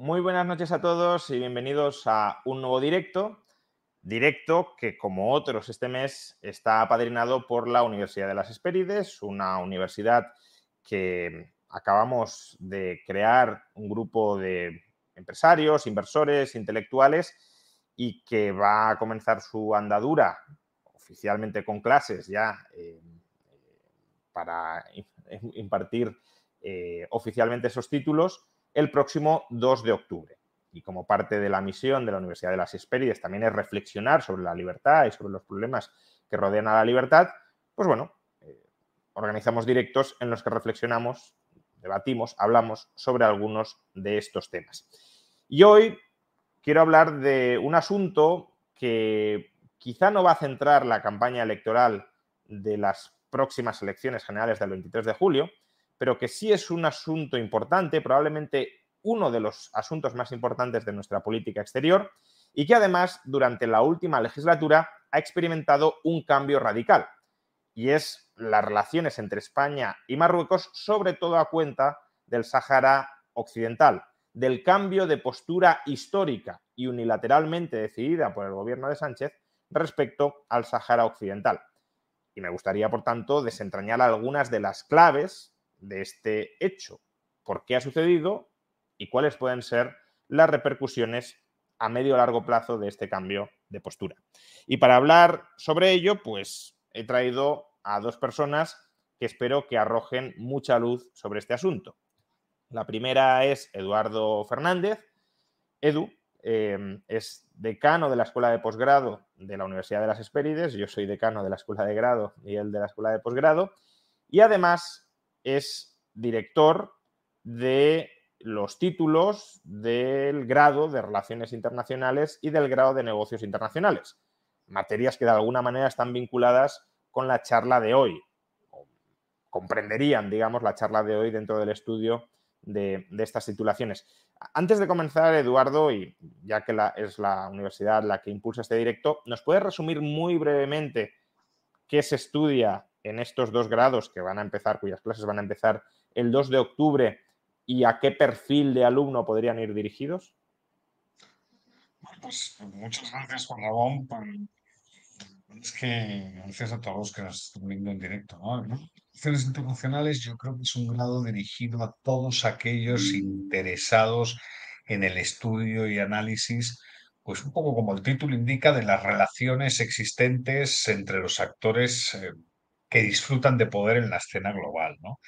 Muy buenas noches a todos y bienvenidos a un nuevo directo. Directo que, como otros este mes, está apadrinado por la Universidad de las Hespérides, una universidad que acabamos de crear un grupo de empresarios, inversores, intelectuales y que va a comenzar su andadura oficialmente con clases ya eh, para impartir eh, oficialmente esos títulos el próximo 2 de octubre. Y como parte de la misión de la Universidad de las Hespérides también es reflexionar sobre la libertad y sobre los problemas que rodean a la libertad, pues bueno, eh, organizamos directos en los que reflexionamos, debatimos, hablamos sobre algunos de estos temas. Y hoy quiero hablar de un asunto que quizá no va a centrar la campaña electoral de las próximas elecciones generales del 23 de julio, pero que sí es un asunto importante, probablemente uno de los asuntos más importantes de nuestra política exterior, y que además durante la última legislatura ha experimentado un cambio radical, y es las relaciones entre España y Marruecos, sobre todo a cuenta del Sáhara Occidental, del cambio de postura histórica y unilateralmente decidida por el gobierno de Sánchez respecto al Sáhara Occidental. Y me gustaría, por tanto, desentrañar algunas de las claves de este hecho, por qué ha sucedido y cuáles pueden ser las repercusiones a medio o largo plazo de este cambio de postura. Y para hablar sobre ello, pues he traído a dos personas que espero que arrojen mucha luz sobre este asunto. La primera es Eduardo Fernández. Edu em, es decano de la Escuela de Posgrado de la Universidad de las Hespérides. Yo soy decano de la Escuela de Grado y él de la Escuela de Posgrado. Y además es director de los títulos del grado de Relaciones Internacionales y del grado de Negocios Internacionales, materias que de alguna manera están vinculadas con la charla de hoy, comprenderían, digamos, la charla de hoy dentro del estudio de, estas titulaciones. Antes de comenzar, Eduardo, y ya que es la universidad la que impulsa este directo, ¿nos puedes resumir muy brevemente qué se estudia en estos dos grados que van a empezar, cuyas clases van a empezar el 2 de octubre y a qué perfil de alumno podrían ir dirigidos? pues muchas gracias, Juan Ramón. Es que gracias a todos que nos están viendo en directo. ¿no? Internacionales yo creo que es un grado dirigido a todos aquellos interesados en el estudio y análisis pues un poco como el título indica, de las relaciones existentes entre los actores eh, que disfrutan de poder en la escena global, ¿no?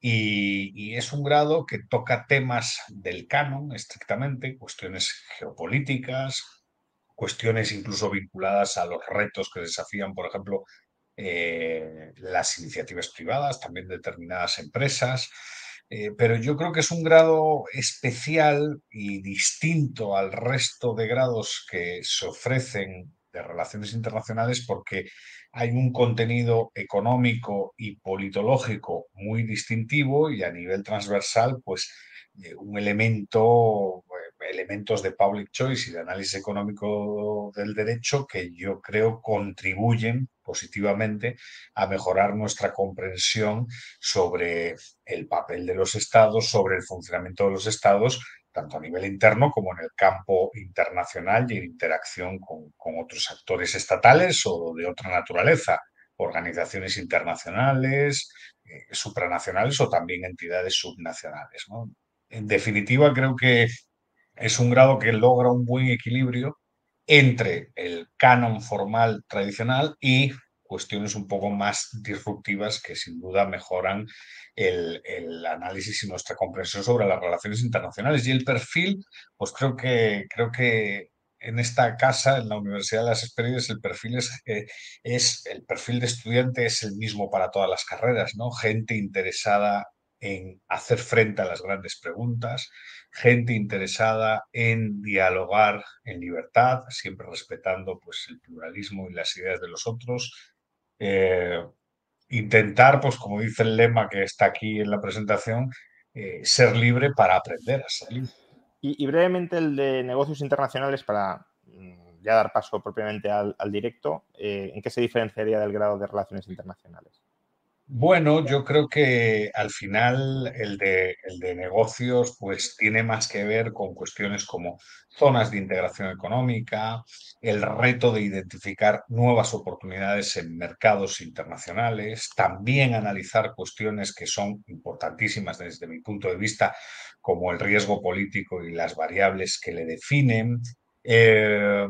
Y, es un grado que toca temas del canon estrictamente, cuestiones geopolíticas, cuestiones incluso vinculadas a los retos que desafían, por ejemplo, eh, las iniciativas privadas, también determinadas empresas. Eh, pero yo creo que es un grado especial y distinto al resto de grados que se ofrecen de relaciones internacionales porque hay un contenido económico y politológico muy distintivo y a nivel transversal, pues eh, un elemento, eh, elementos de public choice y de análisis económico del derecho que yo creo contribuyen positivamente a mejorar nuestra comprensión sobre el papel de los estados, sobre el funcionamiento de los estados tanto a nivel interno como en el campo internacional y en interacción con, otros actores estatales o de otra naturaleza, organizaciones internacionales, eh, supranacionales o también entidades subnacionales. En definitiva, creo que es un grado que logra un buen equilibrio entre el canon formal tradicional y cuestiones un poco más disruptivas que sin duda mejoran el, análisis y nuestra comprensión sobre las relaciones internacionales. Y el perfil, pues creo que, creo que en esta casa, en la Universidad de las Experiencias, el perfil es, eh, es, el perfil de estudiante es el mismo para todas las carreras, ¿no? Gente interesada en hacer frente a las grandes preguntas, gente interesada en dialogar en libertad, siempre respetando pues, el pluralismo y las ideas de los otros, eh, intentar, pues como dice el lema que está aquí en la presentación, eh, ser libre para aprender a ser libre. Y, brevemente el de negocios internacionales para mm, ya dar paso propiamente al, directo, eh, ¿en qué se diferenciaría del grado de relaciones internacionales? Bueno, yo creo que al final el de, negocios pues tiene más que ver con cuestiones como zonas de integración económica, el reto de identificar nuevas oportunidades en mercados internacionales, también analizar cuestiones que son importantísimas desde mi punto de vista, como el riesgo político y las variables que le definen. Eh,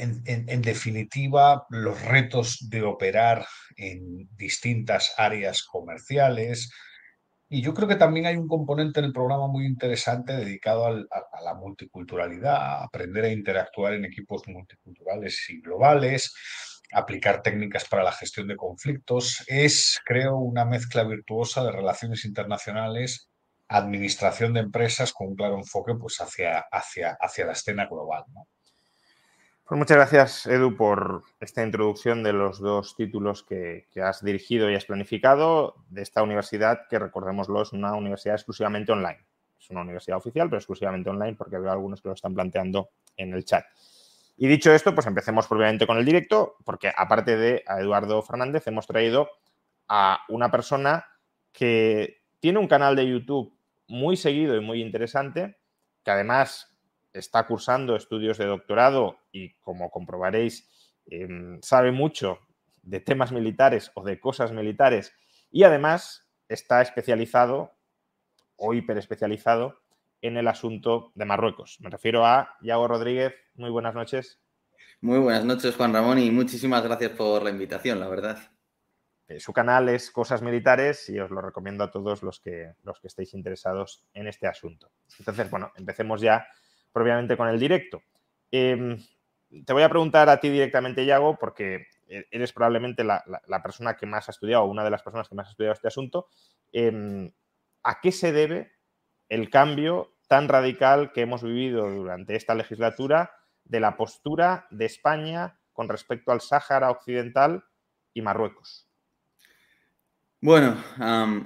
en, definitiva, los retos de operar en distintas áreas comerciales. Y yo creo que también hay un componente en el programa muy interesante dedicado a, la multiculturalidad, aprender a interactuar en equipos multiculturales y globales, aplicar técnicas para la gestión de conflictos. Es, creo, una mezcla virtuosa de relaciones internacionales, administración de empresas con un claro enfoque pues, hacia, hacia, hacia la escena global. Pues muchas gracias, Edu, por esta introducción de los dos títulos que, has dirigido y has planificado de esta universidad, que recordémoslo, es una universidad exclusivamente online. Es una universidad oficial, pero exclusivamente online, porque veo algunos que lo están planteando en el chat. Y dicho esto, pues empecemos propiamente con el directo, porque aparte de a Eduardo Fernández, hemos traído a una persona que tiene un canal de YouTube muy seguido y muy interesante, que además está cursando estudios de doctorado y, como comprobaréis, em, sabe mucho de temas militares o de cosas militares y además está especializado o hiperespecializado en el asunto de Marruecos. Me refiero a Yago Rodríguez. Muy buenas noches. Muy buenas noches, Juan Ramón, y muchísimas gracias por la invitación, la verdad. Eh, su canal es Cosas Militares y os lo recomiendo a todos los que, los que estéis interesados en este asunto. Entonces, bueno, empecemos ya propiamente con el directo. Em, te voy a preguntar a ti directamente, Yago, porque e-, eres probablemente la, persona que más ha estudiado, una de las personas que más ha estudiado este asunto. Em, ¿A qué se debe el cambio tan radical que hemos vivido durante esta legislatura de la postura de España con respecto al Sáhara Occidental y Marruecos? Bueno,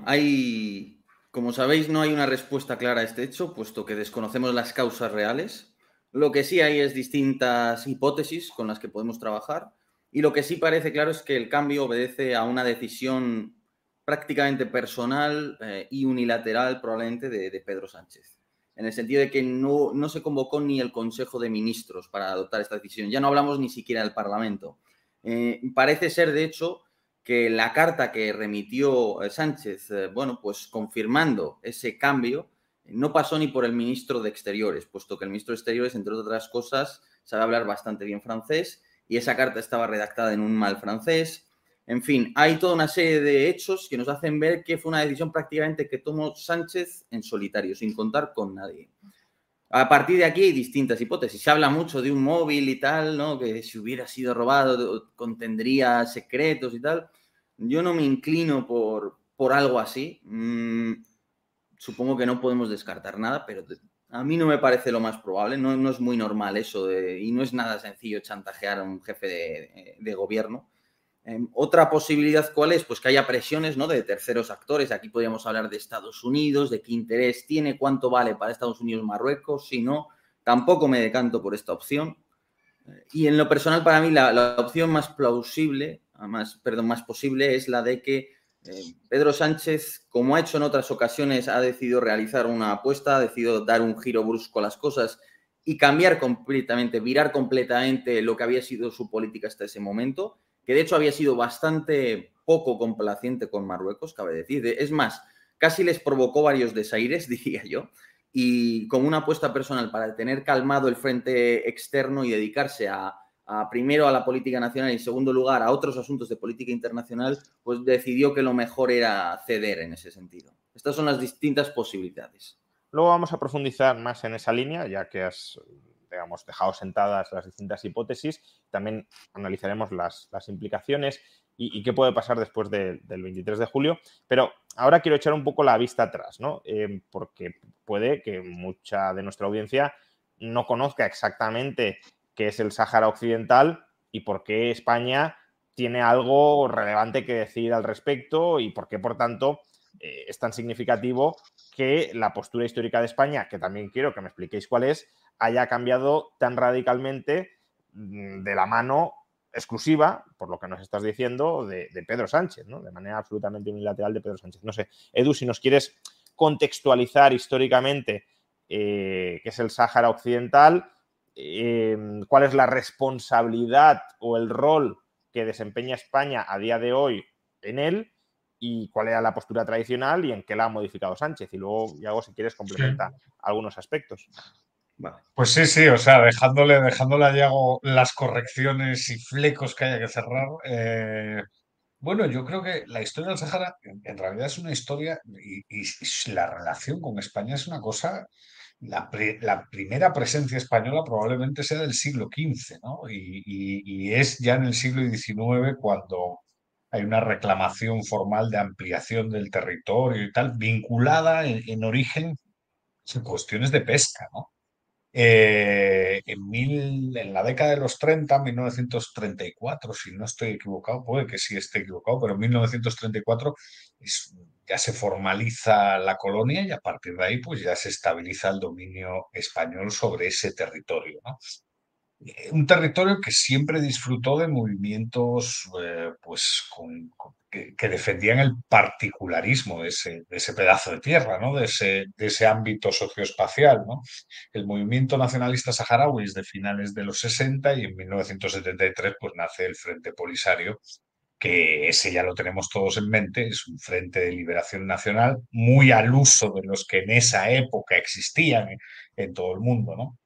hay como sabéis, no hay una respuesta clara a este hecho, puesto que desconocemos las causas reales. Lo que sí hay es distintas hipótesis con las que podemos trabajar. Y lo que sí parece claro es que el cambio obedece a una decisión prácticamente personal eh, y unilateral probablemente de, Pedro Sánchez. En el sentido de que no, no se convocó ni el Consejo de Ministros para adoptar esta decisión. Ya no hablamos ni siquiera del Parlamento. Eh, parece ser, de hecho, que la carta que remitió eh, Sánchez, eh, bueno, pues confirmando ese cambio, no pasó ni por el ministro de Exteriores, puesto que el ministro de Exteriores, entre otras cosas, sabe hablar bastante bien francés y esa carta estaba redactada en un mal francés. En fin, hay toda una serie de hechos que nos hacen ver que fue una decisión prácticamente que tomó Sánchez en solitario, sin contar con nadie. A partir de aquí hay distintas hipótesis. Se habla mucho de un móvil y tal, ¿no? Que si hubiera sido robado contendría secretos y tal. Yo no me inclino por, por algo así. Mm, supongo que no podemos descartar nada, pero a mí no me parece lo más probable. No, es muy normal eso y no es nada sencillo chantajear a un jefe de gobierno. Em, otra posibilidad, ¿cuál es? Pues que haya presiones ¿no? de terceros actores. Aquí podríamos hablar de Estados Unidos, de qué interés tiene, cuánto vale para Estados Unidos Marruecos. Si no, tampoco me decanto por esta opción. Y en lo personal, para mí, la, opción más plausible, más, perdón, más posible es la de que Eh, Pedro Sánchez, como ha hecho en otras ocasiones, ha decidido realizar una apuesta, ha decidido dar un giro brusco a las cosas y cambiar completamente, virar completamente lo que había sido su política hasta ese momento, que de hecho había sido bastante poco complaciente con Marruecos, cabe decir. Es más, casi les provocó varios desaires, diría yo, y como una apuesta personal para tener calmado el frente externo y dedicarse a, primero a la política nacional y en segundo lugar a otros asuntos de política internacional, pues decidió que lo mejor era ceder en ese sentido. Estas son las distintas posibilidades. Luego vamos a profundizar más en esa línea, ya que has digamos, dejado sentadas las distintas hipótesis. También analizaremos las, implicaciones y, qué puede pasar después del 23 de julio. Pero ahora quiero echar un poco la vista atrás, ¿no? Eh, porque puede que mucha de nuestra audiencia no conozca exactamente qué es el Sáhara Occidental y por qué España tiene algo relevante que decir al respecto y por qué, por tanto, eh, es tan significativo que la postura histórica de España, que también quiero que me expliquéis cuál es, haya cambiado tan radicalmente mm, de la mano exclusiva, por lo que nos estás diciendo, de, Pedro Sánchez, ¿no? De manera absolutamente unilateral de Pedro Sánchez. No sé, Edu, si nos quieres contextualizar históricamente eh, qué es el Sáhara Occidental, em, cuál es la responsabilidad o el rol que desempeña España a día de hoy en él y cuál era la postura tradicional y en qué la ha modificado Sánchez. Y luego, Yago, si quieres, complementa algunos aspectos. Pues sí, sí, o sea, dejándole, dejándole a Yago las correcciones y flecos que haya que cerrar. Eh, bueno, yo creo que la historia del Sahara en, realidad es una historia y, la relación con España es una cosa. La, primera presencia española probablemente sea del siglo XV, ¿no? Y, es ya en el siglo XIX cuando hay una reclamación formal de ampliación del territorio y tal, vinculada en origen a cuestiones de pesca, ¿no? Eh, en, mil, en la década de los 30, 1934, si no estoy equivocado, puede que sí esté equivocado, pero en 1934 ya se formaliza la colonia y a partir de ahí pues ya se estabiliza el dominio español sobre ese territorio. ¿no? Eh, un territorio que siempre disfrutó de movimientos eh, pues, que, defendían el particularismo de ese, pedazo de tierra, ¿no? de, ese, ese ámbito socioespacial. ¿no? El movimiento nacionalista saharaui es de finales de los 60 y en 1973 pues, nace el Frente Polisario, que ese ya lo tenemos todos en mente, es un frente de liberación nacional muy al uso de los que en esa época existían en todo el mundo. ¿no?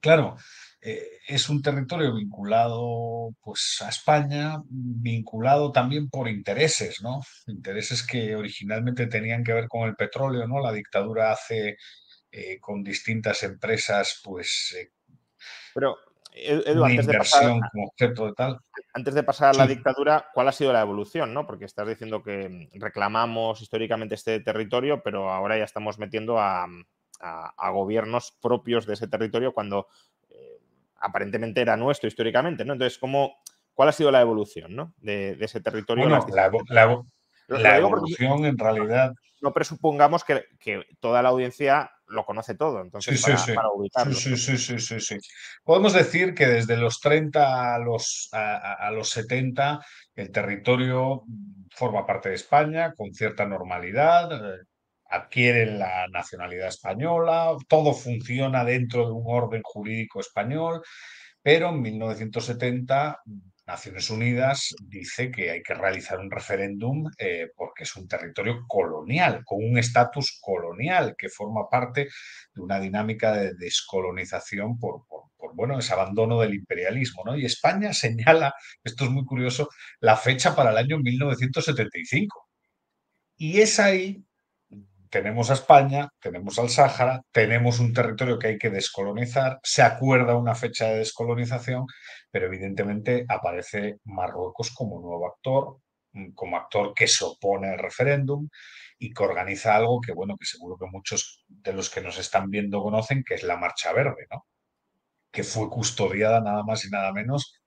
Claro, eh, es un territorio vinculado pues, a España, vinculado también por intereses, ¿no? Intereses que originalmente tenían que ver con el petróleo, ¿no? La dictadura hace eh, con distintas empresas, pues. Eh, Pero, Edu, antes de pasar, de tal. Antes de pasar a la dictadura, ¿cuál ha sido la evolución? ¿no? Porque estás diciendo que reclamamos históricamente este territorio, pero ahora ya estamos metiendo a, a gobiernos propios de ese territorio cuando aparentemente era nuestro históricamente, ¿no? Entonces, ¿cómo, ¿cuál ha sido la evolución ¿no? de, ese territorio? Bueno, la, evolución en realidad... No presupongamos que, toda la audiencia lo conoce todo, entonces para, ubicarlo. Sí, sí, sí, sí, sí, Podemos decir que desde los 30 a los, a, los 70 el territorio forma parte de España con cierta normalidad, eh, adquieren la nacionalidad española, todo funciona dentro de un orden jurídico español, pero en 1970 Naciones Unidas dice que hay que realizar un referéndum eh, porque es un territorio colonial, con un estatus colonial que forma parte de una dinámica de descolonización por, bueno, ese abandono del imperialismo. ¿no? Y España señala, esto es muy curioso, la fecha para el año 1975. Y es ahí tenemos a España, tenemos al Sáhara, tenemos un territorio que hay que descolonizar, se acuerda una fecha de descolonización, pero evidentemente aparece Marruecos como nuevo actor, mm, como actor que se opone al referéndum y que organiza algo que, bueno, que seguro que muchos de los que nos están viendo conocen, que es la Marcha Verde, ¿no? Que fue custodiada nada más y nada menos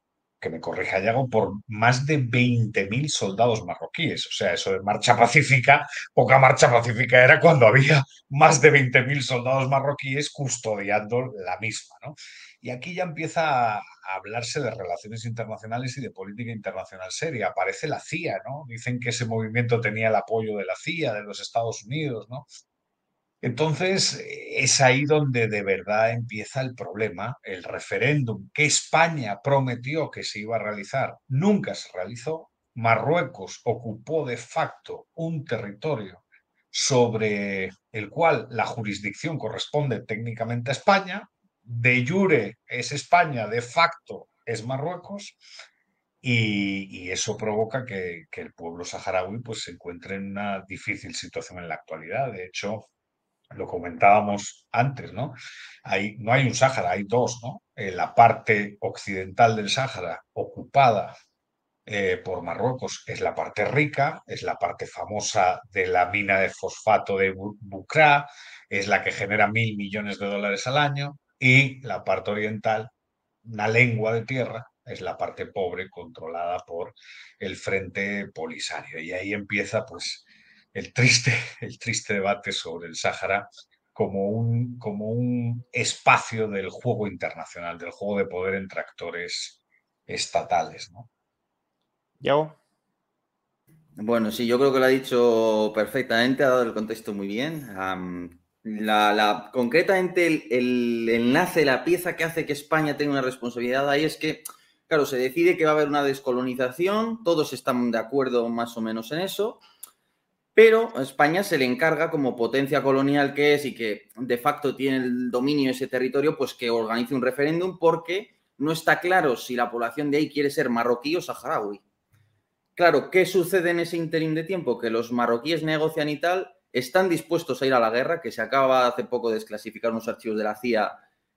que me corrija Yago, por más de 20.000 soldados marroquíes. O sea, eso de marcha pacífica, poca marcha pacífica era cuando había más de 20.000 soldados marroquíes custodiando la misma. ¿no? Y aquí ya empieza a hablarse de relaciones internacionales y de política internacional seria. Aparece la CIA, ¿no? Dicen que ese movimiento tenía el apoyo de la CIA, de los Estados Unidos, ¿no? Entonces, es ahí donde de verdad empieza el problema. El referéndum que España prometió que se iba a realizar nunca se realizó. Marruecos ocupó de facto un territorio sobre el cual la jurisdicción corresponde técnicamente a España. De jure es España, de facto es Marruecos. Y, eso provoca que, que, el pueblo saharaui pues, se encuentre en una difícil situación en la actualidad. De hecho, lo comentábamos antes, ¿no? Hay, no hay un Sáhara, hay dos, ¿no? La parte occidental del Sáhara ocupada eh, por Marruecos es la parte rica, es la parte famosa de la mina de fosfato de Bukra, es la que genera mil millones de dólares al año, y la parte oriental, una lengua de tierra, es la parte pobre controlada por el Frente Polisario. Y ahí empieza, pues, el triste, el triste debate sobre el Sáhara como un, como un espacio del juego internacional, del juego de poder entre actores estatales. ¿no? Bueno, sí, yo creo que lo ha dicho perfectamente, ha dado el contexto muy bien. la, concretamente el, el, enlace, la pieza que hace que España tenga una responsabilidad ahí es que, claro, se decide que va a haber una descolonización, todos están de acuerdo más o menos en eso, pero a España se le encarga como potencia colonial que es y que de facto tiene el dominio de ese territorio, pues que organice un referéndum porque no está claro si la población de ahí quiere ser marroquí o saharaui. Claro, ¿qué sucede en ese interín de tiempo? Que los marroquíes negocian y tal, están dispuestos a ir a la guerra, que se acaba hace poco de desclasificar unos archivos de la CIA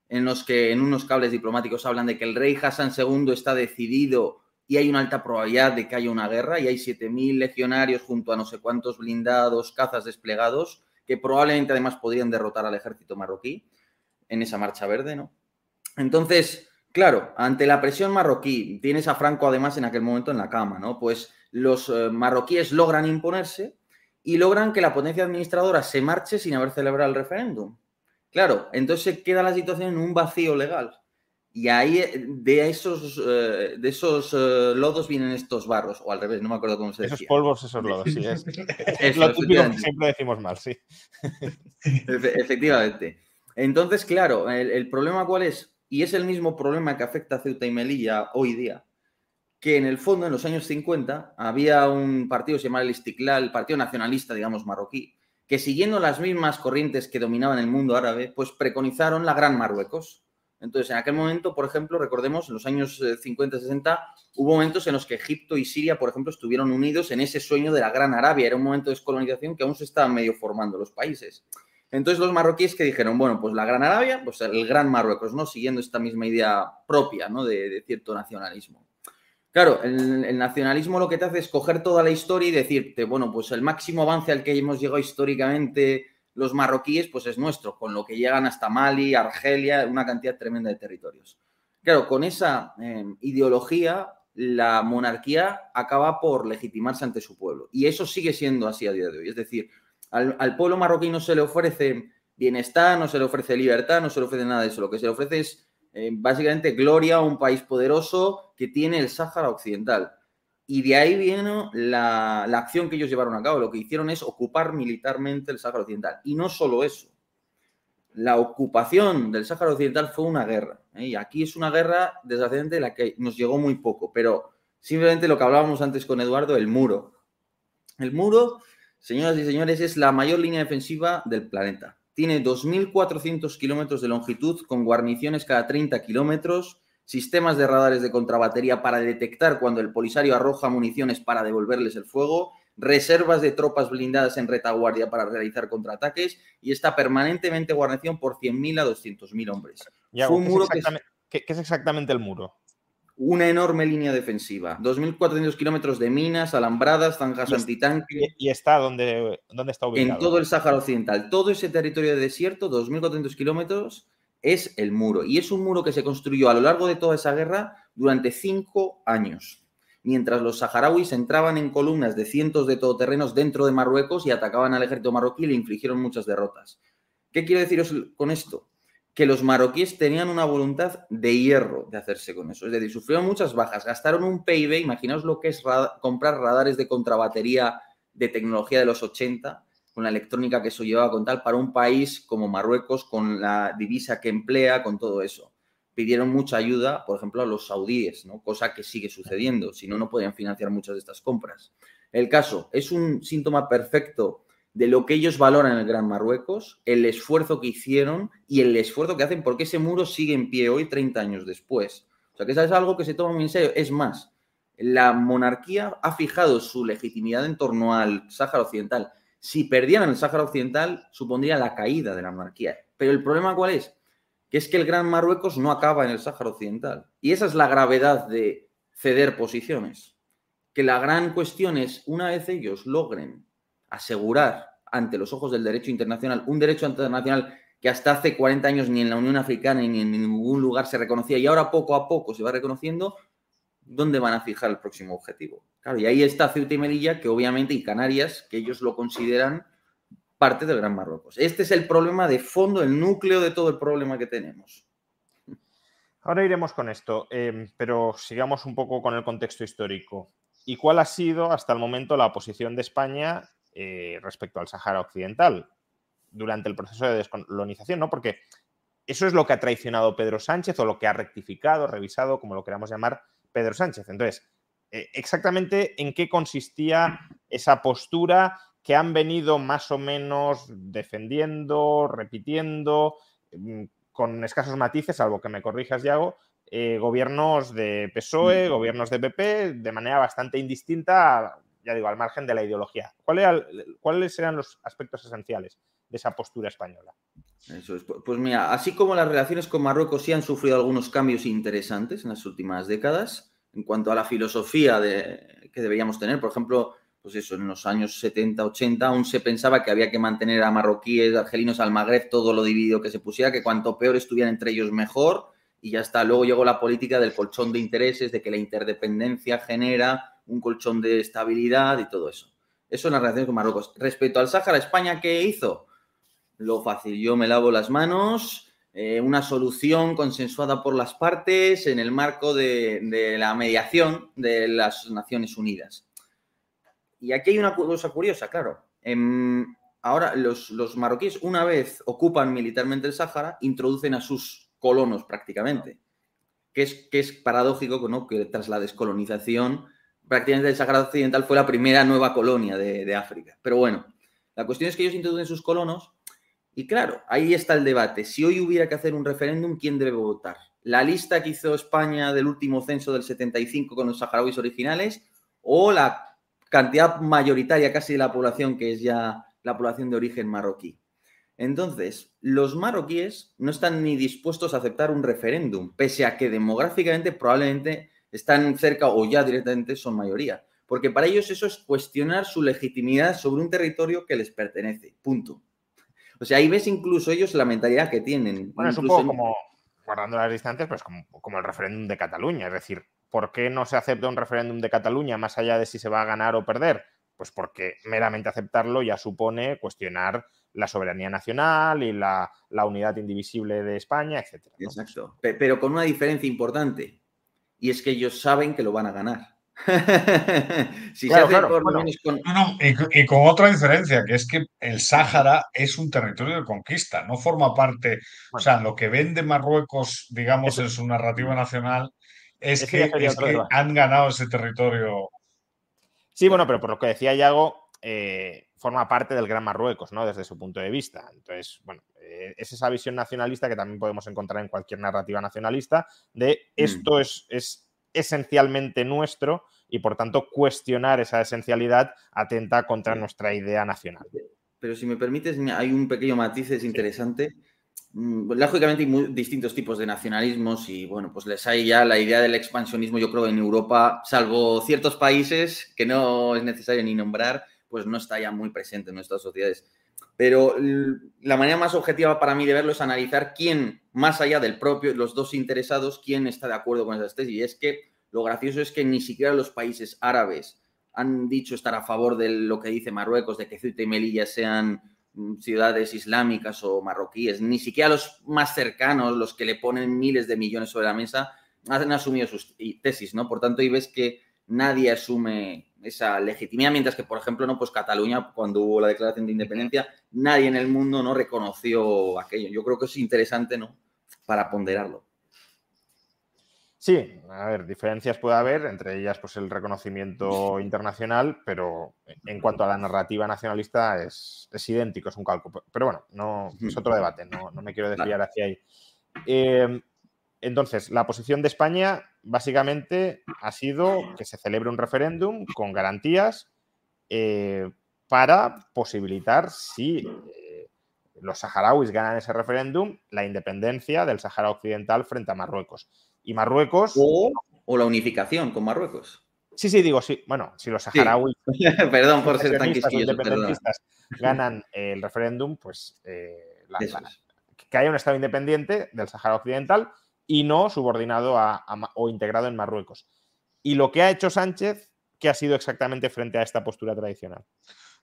en los que en unos cables diplomáticos hablan de que el rey Hassan II está decidido y hay una alta probabilidad de que haya una guerra y hay 7.000 legionarios junto a no sé cuántos blindados, cazas desplegados, que probablemente además podrían derrotar al ejército marroquí en esa marcha verde, ¿no? Entonces, claro, ante la presión marroquí, tienes a Franco además en aquel momento en la cama, ¿no? Pues los eh, marroquíes logran imponerse y logran que la potencia administradora se marche sin haber celebrado el referéndum. Claro, entonces queda la situación en un vacío legal. Y ahí eh, de esos, eh, de esos eh, lodos vienen estos barros, o al revés, no me acuerdo cómo se decía. Esos polvos, esos lodos, sí. Es, lo típico que siempre decimos mal, sí. efectivamente. Entonces, claro, el, problema cuál es, y es el mismo problema que afecta a Ceuta y Melilla hoy día, que en el fondo, en los años 50, había un partido, se llamaba el Istiklal, el Partido Nacionalista, digamos, marroquí, que siguiendo las mismas corrientes que dominaban el mundo árabe, pues preconizaron la Gran Marruecos entonces, en aquel momento, por ejemplo, recordemos, en los años 50-60, eh, hubo momentos en los que Egipto y Siria, por ejemplo, estuvieron unidos en ese sueño de la Gran Arabia. Era un momento de descolonización que aún se estaban medio formando los países. Entonces, los marroquíes que dijeron, bueno, pues la Gran Arabia, pues el Gran Marruecos, ¿no? Siguiendo esta misma idea propia, ¿no? De, cierto nacionalismo. Claro, el, el, nacionalismo lo que te hace es coger toda la historia y decirte, bueno, pues el máximo avance al que hemos llegado históricamente los marroquíes, pues es nuestro, con lo que llegan hasta Mali, Argelia, una cantidad tremenda de territorios. Claro, con esa em, ideología, la monarquía acaba por legitimarse ante su pueblo. Y eso sigue siendo así a día de hoy. Es decir, al, pueblo marroquí no se le ofrece bienestar, no se le ofrece libertad, no se le ofrece nada de eso. Lo que se le ofrece es em, básicamente gloria a un país poderoso que tiene el Sáhara Occidental. Y de ahí viene la, acción que ellos llevaron a cabo. Lo que hicieron es ocupar militarmente el Sáhara Occidental. Y no solo eso. La ocupación del Sáhara Occidental fue una guerra. ¿eh? Y aquí es una guerra, desgraciadamente, la que nos llegó muy poco. Pero simplemente lo que hablábamos antes con Eduardo, el muro. El muro, señoras y señores, es la mayor línea defensiva del planeta. Tiene 2.400 kilómetros de longitud con guarniciones cada 30 kilómetros sistemas de radares de contrabatería para detectar cuando el polisario arroja municiones para devolverles el fuego, reservas de tropas blindadas en retaguardia para realizar contraataques y está permanentemente guarnición por 100.000 a 200.000 hombres. ¿qué, es exactamente el muro? Una enorme línea defensiva, 2.400 kilómetros de minas, alambradas, zanjas antitanque. ¿Y está donde, dónde está ubicado? En todo el Sáhara Occidental. Todo ese territorio de desierto, 2.400 kilómetros, es el muro. Y es un muro que se construyó a lo largo de toda esa guerra durante cinco años, mientras los saharauis entraban en columnas de cientos de todoterrenos dentro de Marruecos y atacaban al ejército marroquí y le infligieron muchas derrotas. ¿Qué quiero deciros con esto? Que los marroquíes tenían una voluntad de hierro de hacerse con eso. Es decir, sufrieron muchas bajas, gastaron un PIB, imaginaos lo que es comprar radares de contrabatería de tecnología de los 80, con la electrónica que eso llevaba con tal, para un país como Marruecos, con la divisa que emplea, con todo eso. Pidieron mucha ayuda, por ejemplo, a los saudíes, ¿no? cosa que sigue sucediendo, si no, no podían financiar muchas de estas compras. El caso es un síntoma perfecto de lo que ellos valoran en el Gran Marruecos, el esfuerzo que hicieron y el esfuerzo que hacen porque ese muro sigue en pie hoy 30 años después. O sea, que eso es algo que se toma muy en serio. Es más, la monarquía ha fijado su legitimidad en torno al Sáhara Occidental. Si perdieran el Sáhara Occidental, supondría la caída de la monarquía. Pero el problema cuál es? Que es que el Gran Marruecos no acaba en el Sáhara Occidental. Y esa es la gravedad de ceder posiciones. Que la gran cuestión es, una vez ellos logren asegurar ante los ojos del derecho internacional un derecho internacional que hasta hace 40 años ni en la Unión Africana ni en ningún lugar se reconocía y ahora poco a poco se va reconociendo, ¿dónde van a fijar el próximo objetivo? Claro, y ahí está Ceuta y Melilla, que obviamente, y Canarias, que ellos lo consideran parte del Gran Marruecos. Este es el problema de fondo, el núcleo de todo el problema que tenemos. Ahora iremos con esto, eh, pero sigamos un poco con el contexto histórico. ¿Y cuál ha sido hasta el momento la posición de España eh, respecto al Sahara Occidental durante el proceso de descolonización, ¿no? Porque eso es lo que ha traicionado Pedro Sánchez o lo que ha rectificado, revisado, como lo queramos llamar, Pedro Sánchez. Entonces, eh, exactamente en qué consistía esa postura que han venido más o menos defendiendo, repitiendo, mm, con escasos matices, salvo que me corrijas, Yago, eh, gobiernos de PSOE, gobiernos de PP, de manera bastante indistinta, ya digo, al margen de la ideología. ¿Cuáles eran los aspectos esenciales de esa postura española? Eso es. Pues mira, así como las relaciones con Marruecos sí han sufrido algunos cambios interesantes en las últimas décadas, en cuanto a la filosofía de, que deberíamos tener, por ejemplo, pues eso, en los años 70, 80 aún se pensaba que había que mantener a marroquíes, argelinos, al Magreb, todo lo dividido que se pusiera, que cuanto peor estuvieran entre ellos mejor, y ya está. Luego llegó la política del colchón de intereses, de que la interdependencia genera un colchón de estabilidad y todo eso. Eso en las relaciones con Marruecos. Respecto al Sáhara, España, ¿qué hizo? Lo fácil, yo me lavo las manos, eh, una solución consensuada por las partes en el marco de, la mediación de las Naciones Unidas. Y aquí hay una cosa curiosa, claro. Em, ahora, los, marroquíes, una vez ocupan militarmente el Sáhara, introducen a sus colonos prácticamente. Que es, que es paradójico ¿no? que tras la descolonización prácticamente el Sáhara Occidental fue la primera nueva colonia de, África. Pero bueno, la cuestión es que ellos introducen sus colonos y claro, ahí está el debate. Si hoy hubiera que hacer un referéndum, ¿quién debe votar? ¿La lista que hizo España del último censo del 75 con los saharauis originales o la cantidad mayoritaria casi de la población que es ya la población de origen marroquí? Entonces, los marroquíes no están ni dispuestos a aceptar un referéndum, pese a que demográficamente probablemente están cerca o ya directamente son mayoría. Porque para ellos eso es cuestionar su legitimidad sobre un territorio que les pertenece. Punto. O sea, ahí ves incluso ellos la mentalidad que tienen. Bueno, es un poco como, guardando las distancias, pues como, como el referéndum de Cataluña. Es decir, ¿por qué no se acepta un referéndum de Cataluña más allá de si se va a ganar o perder? Pues porque meramente aceptarlo ya supone cuestionar la soberanía nacional y la, la unidad indivisible de España, etc. Exacto. Pero con una diferencia importante y es que ellos saben que lo van a ganar. si se hace por lo menos con... y, con otra diferencia, que es que el Sáhara es un territorio de conquista, no forma parte, o sea, lo que vende Marruecos, digamos, en su narrativa nacional, es, que, han ganado ese territorio. Sí, bueno, pero por lo que decía Yago, eh, forma parte del Gran Marruecos, ¿no? Desde su punto de vista. Entonces, bueno, eh, es esa visión nacionalista que también podemos encontrar en cualquier narrativa nacionalista de mm. esto es, es esencialmente nuestro y por tanto cuestionar esa esencialidad atenta contra nuestra idea nacional. Pero si me permites, hay un pequeño matiz, es interesante. Mm, lógicamente hay distintos tipos de nacionalismos y bueno, pues les hay ya la idea del expansionismo, yo creo en Europa, salvo ciertos países que no es necesario ni nombrar, pues no está ya muy presente en nuestras sociedades. Pero la manera más objetiva para mí de verlo es analizar quién, más allá del propio, los dos interesados, quién está de acuerdo con esas tesis. Y es que lo gracioso es que ni siquiera los países árabes han dicho estar a favor de lo que dice Marruecos, de que Ceuta y Melilla sean mm, ciudades islámicas o marroquíes. Ni siquiera los más cercanos, los que le ponen miles de millones sobre la mesa, han asumido sus tesis, ¿no? Por tanto, y ves que nadie asume esa legitimidad, mientras que, por ejemplo, no, pues Cataluña, cuando hubo la declaración de independencia, nadie en el mundo no reconoció aquello. Yo creo que es interesante, ¿no? Para ponderarlo. Sí, a ver, diferencias puede haber, entre ellas pues el reconocimiento internacional, pero en cuanto a la narrativa nacionalista es, idéntico, es un cálculo. Pero bueno, no, es otro debate, no, me quiero desviar hacia ahí. Eh, entonces, la posición de España básicamente ha sido que se celebre un referéndum con garantías eh, para posibilitar, si eh, los saharauis ganan ese referéndum, la independencia del Sahara Occidental frente a Marruecos. Y Marruecos... O, la unificación con Marruecos. Sí, sí, digo, sí. Bueno, si los saharauis... perdón por ser tan independentistas ganan el referéndum, pues eh, que haya un Estado independiente del Sahara Occidental y no subordinado o integrado en Marruecos. Y lo que ha hecho Sánchez, ¿qué ha sido exactamente frente a esta postura tradicional?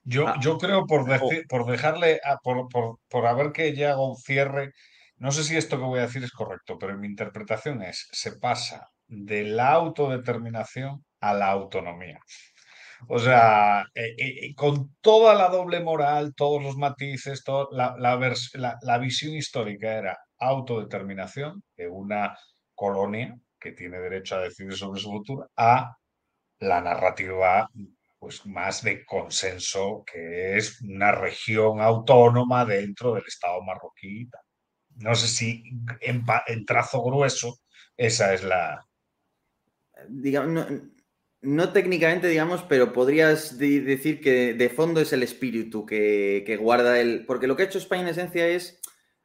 Yo, ah. yo creo, por, por dejarle, por, por, por haber que ya hago un cierre, no sé si esto que voy a decir es correcto, pero mi interpretación es, se pasa de la autodeterminación a la autonomía. O sea, eh, eh, con toda la doble moral, todos los matices, la, la, visión histórica era autodeterminación de una colonia que tiene derecho a decidir sobre su futuro a la narrativa pues más de consenso que es una región autónoma dentro del Estado marroquí. No sé si en, trazo grueso esa es la... Digamos, no, técnicamente, digamos, pero podrías decir que de fondo es el espíritu que, que guarda el... Porque lo que ha hecho España en esencia es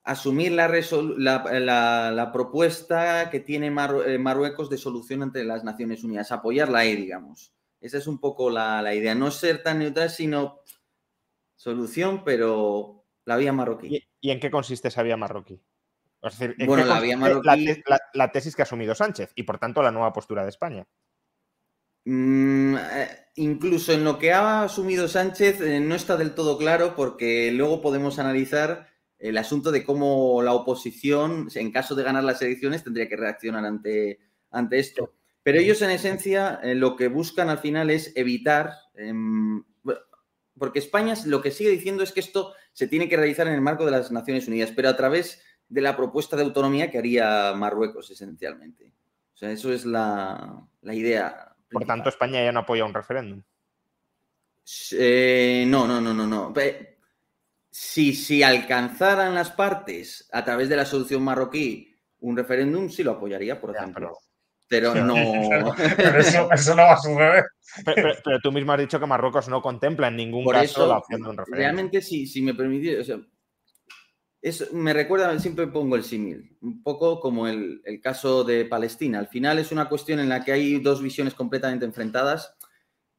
asumir la, la, propuesta que tiene eh, Marruecos de solución entre las Naciones Unidas, apoyarla ahí, digamos. Esa es un poco la, idea, no ser tan neutral, sino solución, pero la vía marroquí. ¿Y, en qué consiste esa vía marroquí? bueno, la vía marroquí... La, tesis que ha asumido Sánchez y, por tanto, la nueva postura de España. Mm, eh, incluso en lo que ha asumido Sánchez eh, no está del todo claro porque luego podemos analizar el asunto de cómo la oposición, en caso de ganar las elecciones, tendría que reaccionar ante, ante esto. Pero ellos, en esencia, eh, lo que buscan al final es evitar, em, porque España lo que sigue diciendo es que esto se tiene que realizar en el marco de las Naciones Unidas, pero a través de la propuesta de autonomía que haría Marruecos, esencialmente. O sea, eso es la, idea. Por tanto, España ya no apoya un referéndum. Eh, no, no, no, no, no si, si alcanzaran las partes a través de la solución marroquí un referéndum, sí lo apoyaría, por ejemplo. Pero, no. pero eso, no va a suceder. Pero, tú mismo has dicho que Marruecos no contempla en ningún caso la opción de un referéndum. Realmente, si, si me permitís, me recuerda, siempre pongo el símil, un poco como el, el, caso de Palestina. Al final es una cuestión en la que hay dos visiones completamente enfrentadas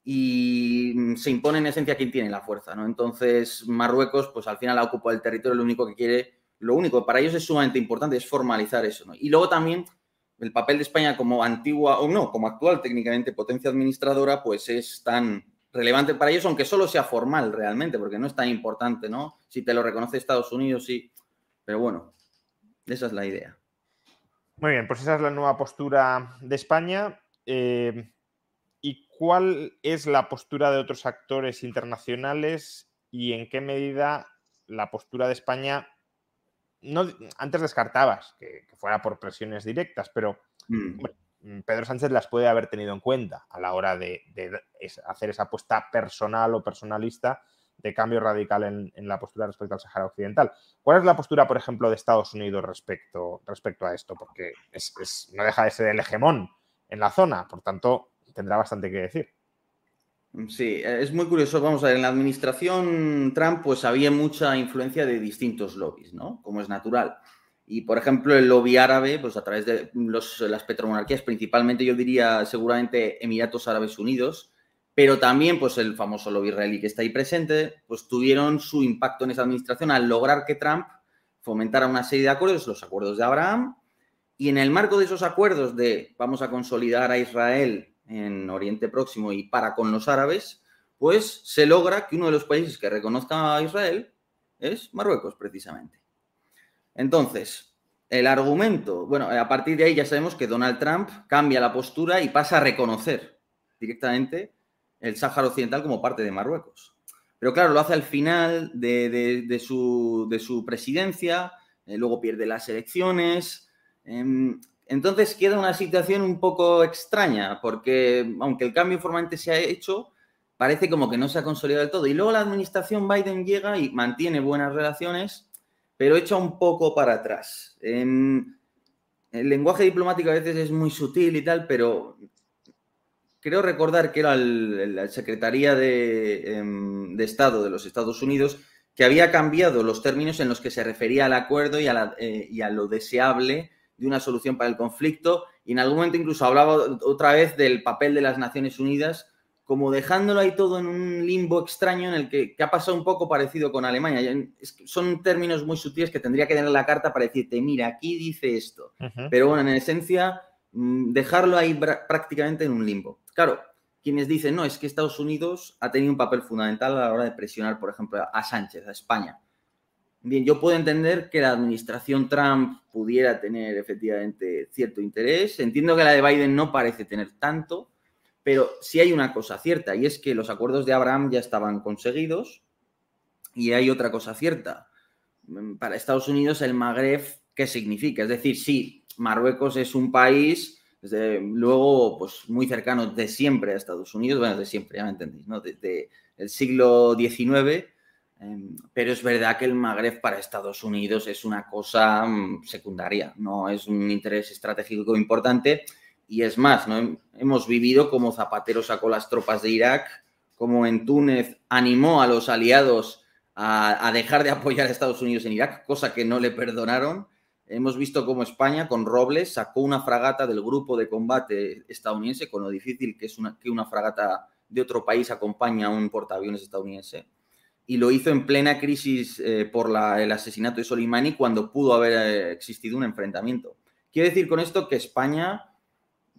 y mm, se impone en esencia quien tiene la fuerza, ¿no? Entonces, Marruecos, pues al final ha ocupado el territorio, lo único que quiere, lo único para ellos es sumamente importante es formalizar eso. Y luego también el papel de España como antigua, o no, como actual técnicamente potencia administradora, pues es tan relevante para ellos, aunque solo sea formal realmente, porque no es tan importante, ¿no? Si te lo reconoce Estados Unidos, sí. Pero bueno, esa es la idea. Muy bien, pues esa es la nueva postura de España. Eh, ¿Cuál es la postura de otros actores internacionales y en qué medida la postura de España, no, antes descartabas que, fuera por presiones directas, pero mm. Mm, Pedro Sánchez las puede haber tenido en cuenta a la hora de, hacer esa apuesta personal o personalista de cambio radical en, la postura respecto al Sahara Occidental. ¿Cuál es la postura, por ejemplo, de Estados Unidos respecto, respecto a esto? Porque no deja de ser el hegemón en la zona, por tanto, tendrá bastante que decir. Sí, es muy curioso. Vamos a ver, en la administración Trump pues había mucha influencia de distintos lobbies, ¿no? Como es natural. Y, por ejemplo, el lobby árabe, pues a través de las petromonarquías, principalmente yo diría seguramente Emiratos Árabes Unidos, pero también pues el famoso lobby israelí que está ahí presente, pues tuvieron su impacto en esa administración al lograr que Trump fomentara una serie de acuerdos, los acuerdos de Abraham, y en el marco de esos acuerdos de vamos a consolidar a Israel en Oriente Próximo y para con los árabes, pues se logra que uno de los países que reconozca a Israel es Marruecos, precisamente. Entonces, el argumento, bueno, a partir de ahí ya sabemos que Donald Trump cambia la postura y pasa a reconocer directamente el Sáhara Occidental como parte de Marruecos. Pero claro, lo hace al final de, su, presidencia, eh, luego pierde las elecciones. Em, entonces queda una situación un poco extraña, porque aunque el cambio formalmente se ha hecho, parece como que no se ha consolidado del todo. Y luego la administración Biden llega y mantiene buenas relaciones, pero echa un poco para atrás. El lenguaje diplomático a veces es muy sutil y tal, pero creo recordar que era la Secretaría em, de, Estado de los Estados Unidos que había cambiado los términos en los que se refería al acuerdo y a, eh, y a, lo deseable de una solución para el conflicto. Y en algún momento incluso hablaba otra vez del papel de las Naciones Unidas, como dejándolo ahí todo en un limbo extraño en el que, ha pasado un poco parecido con Alemania. son términos muy sutiles que tendría que tener la carta para decirte, mira, aquí dice esto. Pero bueno, en esencia, mm, dejarlo ahí prácticamente en un limbo. Claro, quienes dicen, no, es que Estados Unidos ha tenido un papel fundamental a la hora de presionar, por ejemplo, a Sánchez, a España. Bien, yo puedo entender que la administración Trump pudiera tener efectivamente cierto interés. Entiendo que la de Biden no parece tener tanto, pero sí hay una cosa cierta y es que los acuerdos de Abraham ya estaban conseguidos y hay otra cosa cierta. Para Estados Unidos el Magreb, ¿qué significa? Es decir, sí, Marruecos es un país desde luego, pues muy cercano de siempre a Estados Unidos, bueno, de siempre, ya me entendéis, ¿no? Desde el siglo XIX, pero es verdad que el Magreb para Estados Unidos es una cosa mm, secundaria, no es un interés estratégico importante. Y es más, hemos vivido como Zapatero sacó las tropas de Irak, como en Túnez animó a los aliados a, dejar de apoyar a Estados Unidos en Irak, cosa que no le perdonaron Hemos visto cómo España, con Robles, sacó una fragata del grupo de combate estadounidense, con lo difícil que es que una fragata de otro país acompaña a un portaaviones estadounidense. Y lo hizo en plena crisis eh, por el asesinato de Soleimani, cuando pudo haber eh, existido un enfrentamiento. Quiero decir con esto que España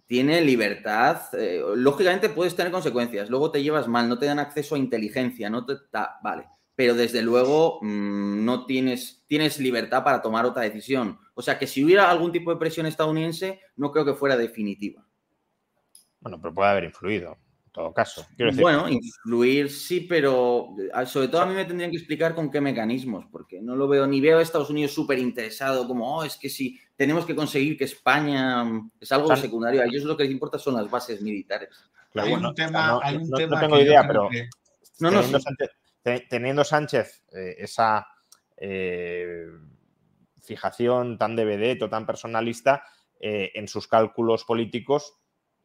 tiene libertad. Eh, lógicamente puedes tener consecuencias. Luego te llevas mal, no te dan acceso a inteligencia, no te da, vale pero desde luego mm, no tienes, tienes libertad para tomar otra decisión. O sea que si hubiera algún tipo de presión estadounidense, no creo que fuera definitiva. Bueno, pero puede haber influido, todo caso. Bueno, influir sí, pero ah, sobre todo a mí me tendrían que explicar con qué mecanismos, porque no lo veo, ni veo a Estados Unidos súper interesado, como, oh, es que si tenemos que conseguir que España mm, es algo secundario, a ellos lo que les importa son las bases militares. hay, un tema, hay un tema, tengo idea, pero... No, no, teniendo Sánchez eh, esa eh, fijación tan de vedette o tan personalista eh, en sus cálculos políticos,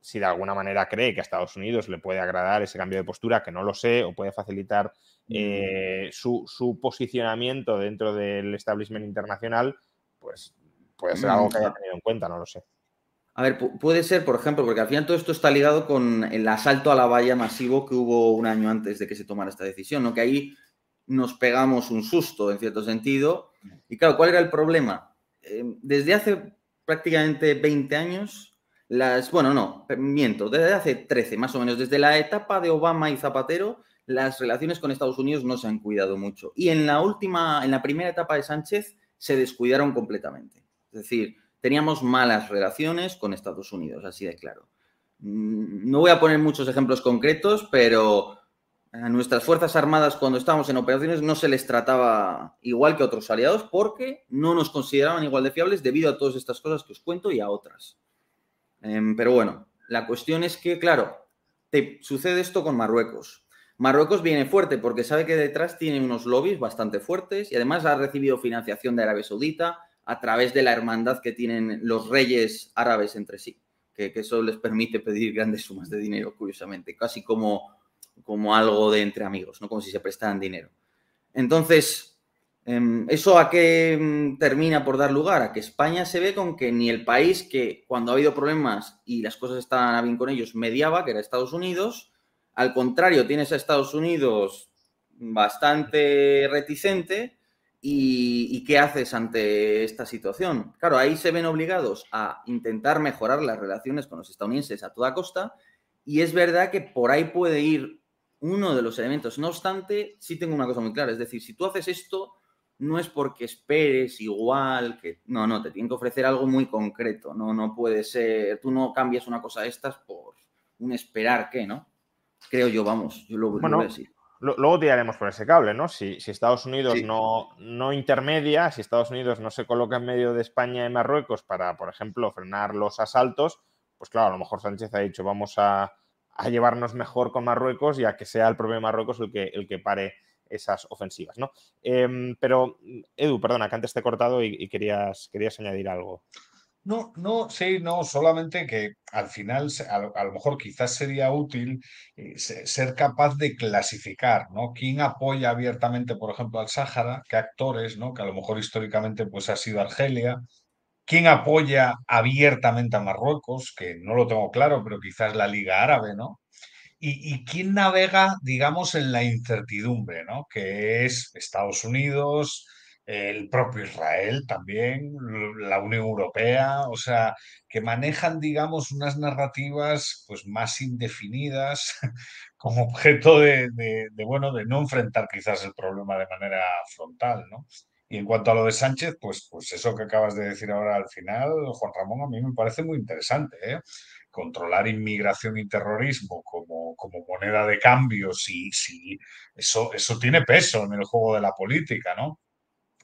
si de alguna manera cree que a Estados Unidos le puede agradar ese cambio de postura, que no lo sé, o puede facilitar mm. su, su, posicionamiento dentro del establishment internacional, pues puede ser algo que haya mm. tenido en cuenta, no lo sé. A ver, puede ser, por ejemplo, porque al final todo esto está ligado con el asalto a la valla masivo que hubo un año antes de que se tomara esta decisión, ¿no? Que ahí nos pegamos un susto, en cierto sentido. Y claro, ¿cuál era el problema? Eh, desde hace prácticamente 20 años, las, bueno, no, miento, desde hace 13 más o menos, desde la etapa de Obama y Zapatero, las relaciones con Estados Unidos no se han cuidado mucho. Y en la última, en la primera etapa de Sánchez, se descuidaron completamente. Es decir, teníamos malas relaciones con Estados Unidos, así de claro. Mm, no voy a poner muchos ejemplos concretos, pero a nuestras Fuerzas Armadas cuando estábamos en operaciones no se les trataba igual que a otros aliados porque no nos consideraban igual de fiables debido a todas estas cosas que os cuento y a otras. Em, pero bueno, la cuestión es que, claro, te sucede esto con Marruecos. Marruecos viene fuerte porque sabe que detrás tiene unos lobbies bastante fuertes y además ha recibido financiación de Arabia Saudita, a través de la hermandad que tienen los reyes árabes entre sí, que, eso les permite pedir grandes sumas de dinero, curiosamente, casi como, como algo de entre amigos, no como si se prestaran dinero. Entonces, ¿eso a qué em, termina por dar lugar? A que España se ve con que ni el país que cuando ha habido problemas y las cosas estaban bien con ellos mediaba, que era Estados Unidos, Al contrario, tienes a Estados Unidos bastante reticente y, ¿qué haces ante esta situación? Claro, ahí se ven obligados a intentar mejorar las relaciones con los estadounidenses a toda costa y es verdad que por ahí puede ir uno de los elementos. No obstante, sí tengo una cosa muy clara, es decir, si tú haces esto, no es porque esperes igual, que no, no, te tienen que ofrecer algo muy concreto, no, no puede ser, tú no cambias una cosa de estas por un esperar que, ¿no? Creo yo, vamos, yo lo, bueno, voy a decir. Luego tiraremos por ese cable, ¿no? Si, Estados Unidos no, no intermedia, si Estados Unidos no se coloca en medio de España y Marruecos para, por ejemplo, frenar los asaltos, pues claro, a lo mejor Sánchez ha dicho vamos a, llevarnos mejor con Marruecos y a que sea el propio Marruecos el que, el que pare esas ofensivas, ¿no? Em, pero, Edu, perdona, que antes te he cortado y, querías, querías añadir algo. No, no, sí, no, solamente que al final, a, lo mejor quizás sería útil eh, ser capaz de clasificar, ¿no? ¿Quién apoya abiertamente, por ejemplo, al Sáhara? ¿Qué actores, ¿no? Que a lo mejor históricamente pues ha sido Argelia. ¿Quién apoya abiertamente a Marruecos? Que no lo tengo claro, pero quizás la Liga Árabe, ¿no? Y, quién navega, digamos, en la incertidumbre, ¿no? Que es Estados Unidos, el propio Israel también, la Unión Europea, o sea, que manejan, digamos, unas narrativas pues más indefinidas como objeto de, bueno, de no enfrentar quizás el problema de manera frontal, ¿no? Y en cuanto a lo de Sánchez, pues, pues eso que acabas de decir ahora al final, Juan Ramón, a mí me parece muy interesante, ¿eh? Controlar inmigración y terrorismo como, como moneda de cambio, sí, sí, eso, eso tiene peso en el juego de la política, ¿no?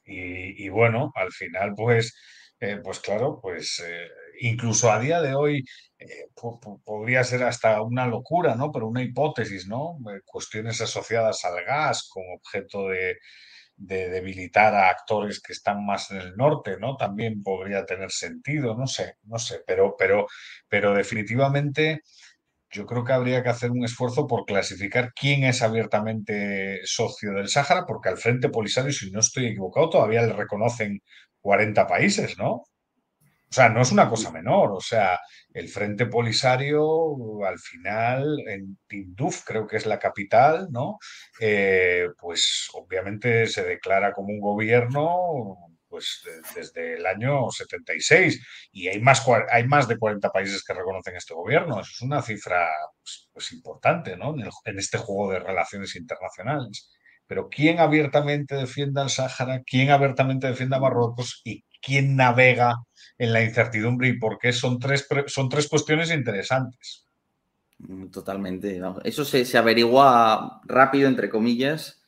Y, bueno, al final, pues, eh, pues claro, pues eh, incluso a día de hoy eh, podría ser hasta una locura, ¿no? Pero una hipótesis, ¿no? cuestiones asociadas al gas como objeto de, de debilitar a actores que están más en el norte, ¿no? También podría tener sentido, no sé, no sé, pero, pero, pero definitivamente yo creo que habría que hacer un esfuerzo por clasificar quién es abiertamente socio del Sáhara, porque al Frente Polisario, si no estoy equivocado, todavía le reconocen 40 países, ¿no? O sea, no es una cosa menor. O sea, el Frente Polisario, al final, en Tinduf, creo que es la capital, ¿no? Eh, pues obviamente se declara como un gobierno pues desde el año 76 y hay más, hay más de 40 países que reconocen este gobierno. Eso es una cifra pues, pues importante ¿no? en, en, este juego de relaciones internacionales. Pero ¿quién abiertamente defiende al Sáhara? ¿Quién abiertamente defiende a Marruecos? ¿Y quién navega en la incertidumbre y por qué son tres, son tres cuestiones interesantes. Mm, totalmente. Eso se, se, averigua rápido, entre comillas,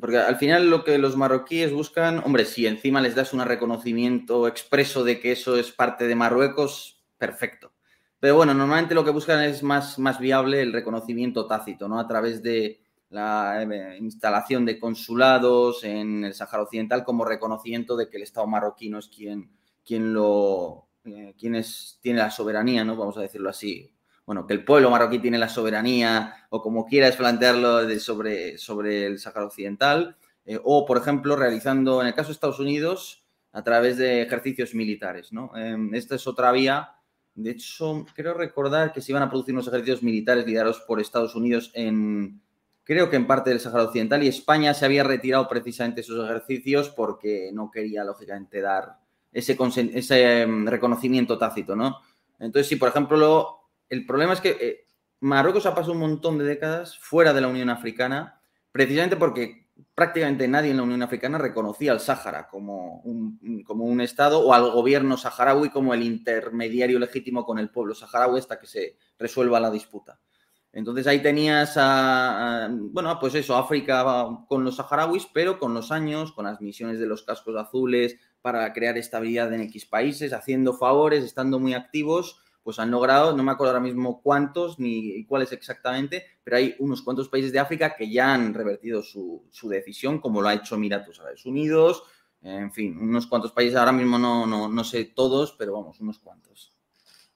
porque al final lo que los marroquíes buscan, hombre, si encima les das un reconocimiento expreso de que eso es parte de Marruecos, perfecto. Pero bueno, normalmente lo que buscan es más, más viable el reconocimiento tácito, ¿no? A través de la eh, instalación de consulados en el Sáhara Occidental como reconocimiento de que el Estado marroquino es quien, quien lo eh, quien tiene la soberanía, ¿no? Vamos a decirlo así. Bueno, que el pueblo marroquí tiene la soberanía, o como quieras plantearlo sobre, sobre el Sáhara Occidental, eh, o, por ejemplo, realizando, en el caso de Estados Unidos, a través de ejercicios militares, ¿no? Em, esta es otra vía. De hecho, creo recordar que se iban a producir unos ejercicios militares liderados por Estados Unidos en, creo que en parte del Sáhara Occidental, y España se había retirado precisamente esos ejercicios porque no quería, lógicamente, dar ese, ese em, reconocimiento tácito, ¿no? Entonces, si por ejemplo, el problema es que eh, Marruecos ha pasado un montón de décadas fuera de la Unión Africana, precisamente porque prácticamente nadie en la Unión Africana reconocía al Sáhara como como un Estado o al gobierno saharaui como el intermediario legítimo con el pueblo saharaui hasta que se resuelva la disputa. Entonces ahí tenías a, bueno, pues eso, África con los saharauis, pero con los años, con las misiones de los cascos azules para crear estabilidad en X países, haciendo favores, estando muy activos, pues han logrado, no me acuerdo ahora mismo cuántos ni cuáles exactamente, pero hay unos cuantos países de África que ya han revertido su, decisión, como lo ha hecho Emiratos Árabes Unidos, en fin, unos cuantos países, ahora mismo no, no, no sé todos, pero vamos, unos cuantos.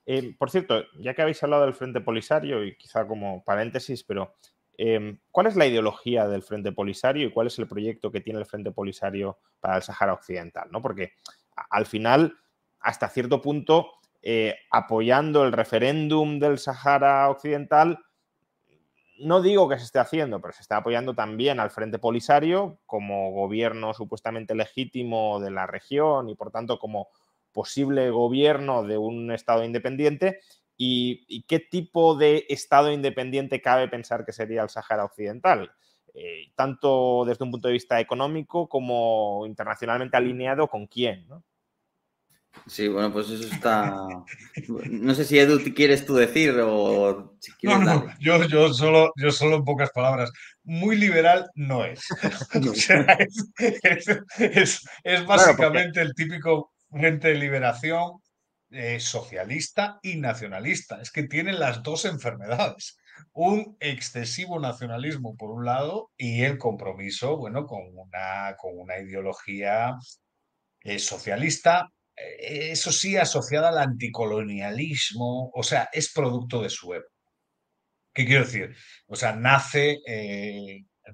Em, por cierto, ya que habéis hablado del Frente Polisario, y quizá como paréntesis, pero em, ¿cuál es la ideología del Frente Polisario y cuál es el proyecto que tiene el Frente Polisario para el Sahara Occidental? ¿no? Porque al final, hasta cierto punto, eh, apoyando el referéndum del Sahara Occidental, no digo que se esté haciendo, pero se está apoyando también al Frente Polisario como gobierno supuestamente legítimo de la región y por tanto como posible gobierno de un Estado independiente. ¿Y, qué tipo de Estado independiente cabe pensar que sería el Sáhara Occidental? Eh, tanto desde un punto de vista económico como internacionalmente alineado con quién. ¿no? Sí, bueno, pues eso está. No sé si Edu quieres tú decir o si No, no, yo, yo, solo, yo solo en pocas palabras. Muy liberal no es. o sea, es, básicamente el típico frente de liberación eh, socialista y nacionalista. Es que tiene las dos enfermedades. Un excesivo nacionalismo por un lado y el compromiso, bueno, con una, con una ideología eh, socialista eh, eso sí, asociada al anticolonialismo, o sea, es producto de su época. ¿Qué quiero decir? O sea, nace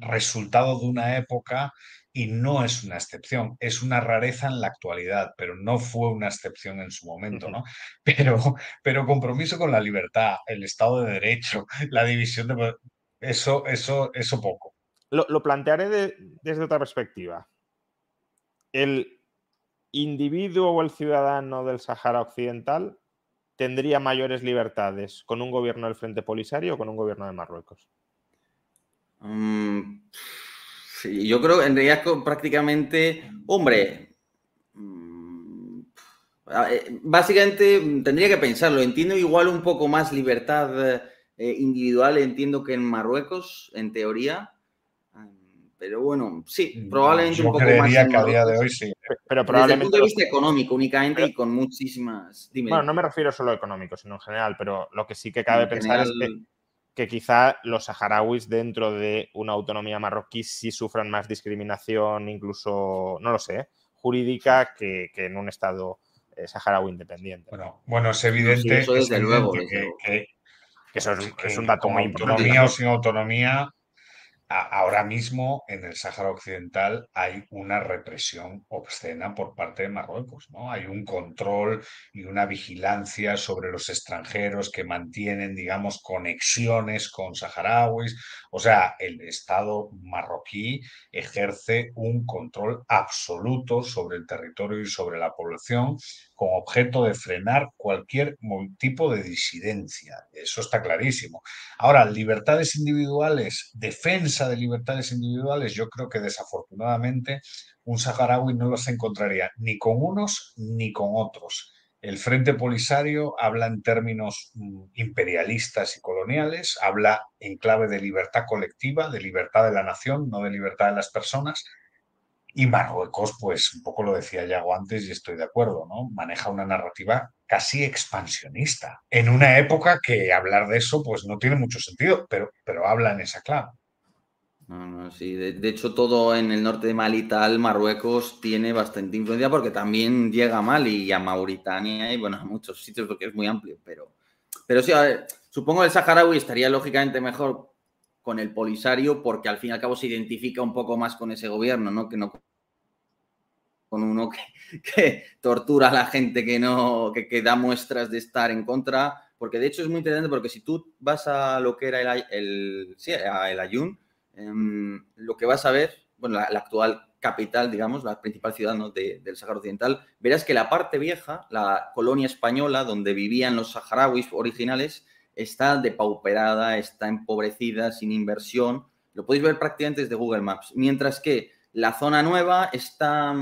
resultado de una época y no es una excepción, es una rareza en la actualidad, pero no fue una excepción en su momento, ¿no? Pero, pero compromiso con la libertad, el Estado de Derecho, la división de... Eso, eso, eso poco. Lo, plantearé desde otra perspectiva. El, individuo o el ciudadano del Sahara Occidental tendría mayores libertades con un gobierno del Frente Polisario o con un gobierno de Marruecos? Mm, yo creo en realidad prácticamente, hombre, mm, eh, básicamente tendría que pensarlo. Entiendo igual un poco más libertad eh, individual, entiendo que en Marruecos, en teoría, pero bueno, sí, mm, probablemente un poco más. que a día de hoy sí. Pero probablemente. Desde el punto de vista económico únicamente y con muchísimas. bueno, no me refiero solo a económico, sino en general, pero lo que sí que cabe pensar es que, quizá los saharauis dentro de una autonomía marroquí sí sufran más discriminación, incluso, no lo sé, jurídica que, en un estado eh, saharaui independiente. Bueno, bueno es evidente, eso desde luego, que, eso es, un dato muy importante. Autonomía o sin autonomía, ahora mismo en el Sáhara Occidental hay una represión obscena por parte de Marruecos, ¿no? Hay un control y una vigilancia sobre los extranjeros que mantienen, digamos, conexiones con saharauis. O sea, el Estado marroquí ejerce un control absoluto sobre el territorio y sobre la población con objeto de frenar cualquier tipo de disidencia. Eso está clarísimo. Ahora, libertades individuales, defensa de libertades individuales, yo creo que desafortunadamente un saharaui no los encontraría ni con unos ni con otros. El Frente Polisario habla en términos mm, imperialistas y coloniales, habla en clave de libertad colectiva, de libertad de la nación, no de libertad de las personas, y Marruecos, pues un poco lo decía Yago antes y estoy de acuerdo, ¿no? Maneja una narrativa casi expansionista, en una época que hablar de eso pues no tiene mucho sentido, pero, pero habla en esa clave. Sí. De, hecho, todo en el norte de Mali tal, Marruecos tiene bastante influencia porque también llega a Mali y a Mauritania y bueno, a muchos sitios porque es muy amplio. Pero, pero sí, a ver, supongo el saharaui estaría lógicamente mejor con el Polisario porque al fin y al cabo se identifica un poco más con ese gobierno, ¿no? Que no con uno que, tortura a la gente que no, que, da muestras de estar en contra, porque de hecho es muy interesante porque si tú vas a lo que era el, el, sí, el Ayun, em, lo que vas a ver, bueno, la, actual capital, digamos, la principal ciudad del Sahara Occidental, verás que la parte vieja, la colonia española donde vivían los saharauis originales, está depauperada, está empobrecida, sin inversión. Lo podéis ver prácticamente desde Google Maps. Mientras que la zona nueva está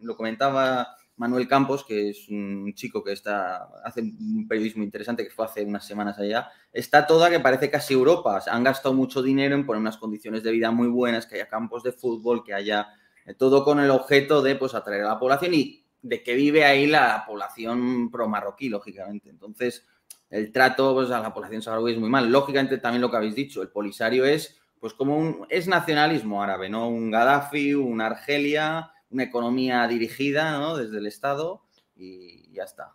lo comentaba Manuel Campos, que es un chico que está, hace un periodismo interesante que fue hace unas semanas allá, está toda que parece casi Europa. Han gastado mucho dinero en poner unas condiciones de vida muy buenas, que haya campos de fútbol, que haya eh, todo con el objeto de pues, atraer a la población y de que vive ahí la población pro-marroquí, lógicamente. Entonces, el trato pues, a la población saharaui es muy mal. Lógicamente, también lo que habéis dicho, el polisario es pues como un, es nacionalismo árabe, ¿no? Un Gaddafi, un Argelia, una economía dirigida desde el Estado y ya está.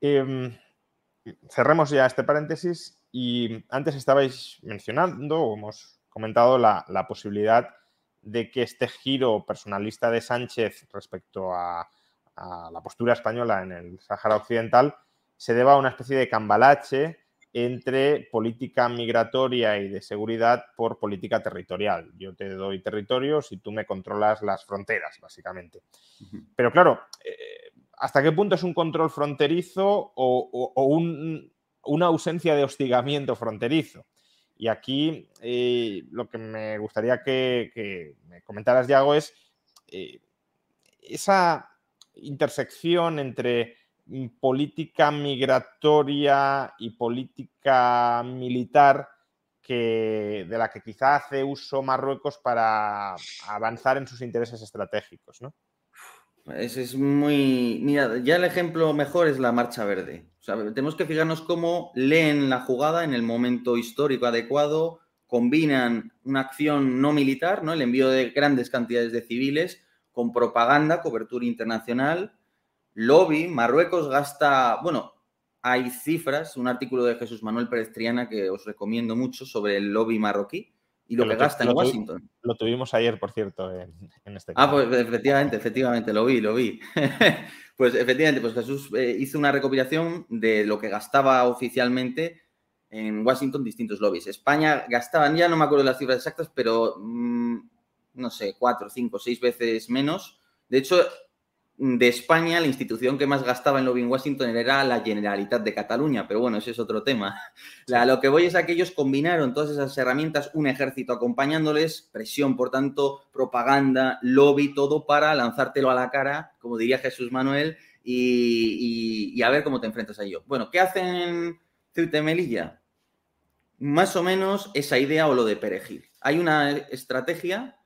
Em, cerremos ya este paréntesis y antes estabais mencionando o hemos comentado la, posibilidad de que este giro personalista de Sánchez respecto a, la postura española en el Sáhara Occidental se deba a una especie de cambalache entre política migratoria y de seguridad por política territorial. Yo te doy territorios y tú me controlas las fronteras, básicamente. Pero claro, eh, ¿hasta qué punto es un control fronterizo o, una ausencia de hostigamiento fronterizo? Y aquí eh, lo que me gustaría que, me comentaras, Yago, es eh, esa intersección entre política migratoria y política militar que, de la que quizá hace uso Marruecos para avanzar en sus intereses estratégicos, ¿no? Ese es muy. Mira, ya el ejemplo mejor es la Marcha Verde. tenemos que fijarnos cómo leen la jugada en el momento histórico adecuado, combinan una acción no militar, ¿no? El envío de grandes cantidades de civiles con propaganda, cobertura internacional Lobby, Marruecos gasta, bueno, hay cifras, un artículo de Jesús Manuel Pérez Triana que os recomiendo mucho sobre el lobby marroquí y lo que, gasta en Washington. Lo tuvimos ayer, por cierto, en, este Ah, pues efectivamente, efectivamente, lo vi, lo vi. pues efectivamente, pues Jesús eh, hizo una recopilación de lo que gastaba oficialmente en Washington distintos lobbies. España gastaban, ya no me acuerdo las cifras exactas, pero mm, no sé, cuatro, cinco, seis veces menos. De hecho, de España, la institución que más gastaba en lobby en Washington era la Generalitat de Cataluña, pero bueno, ese es otro tema. lo que voy es a que ellos combinaron todas esas herramientas, un ejército acompañándoles, presión, por tanto, propaganda, lobby, todo para lanzártelo a la cara, como diría Jesús Manuel, y, a ver cómo te enfrentas a ello. Bueno, ¿qué hacen en Ceuta y Melilla? Más o menos esa idea o lo de perejil. Hay una estrategia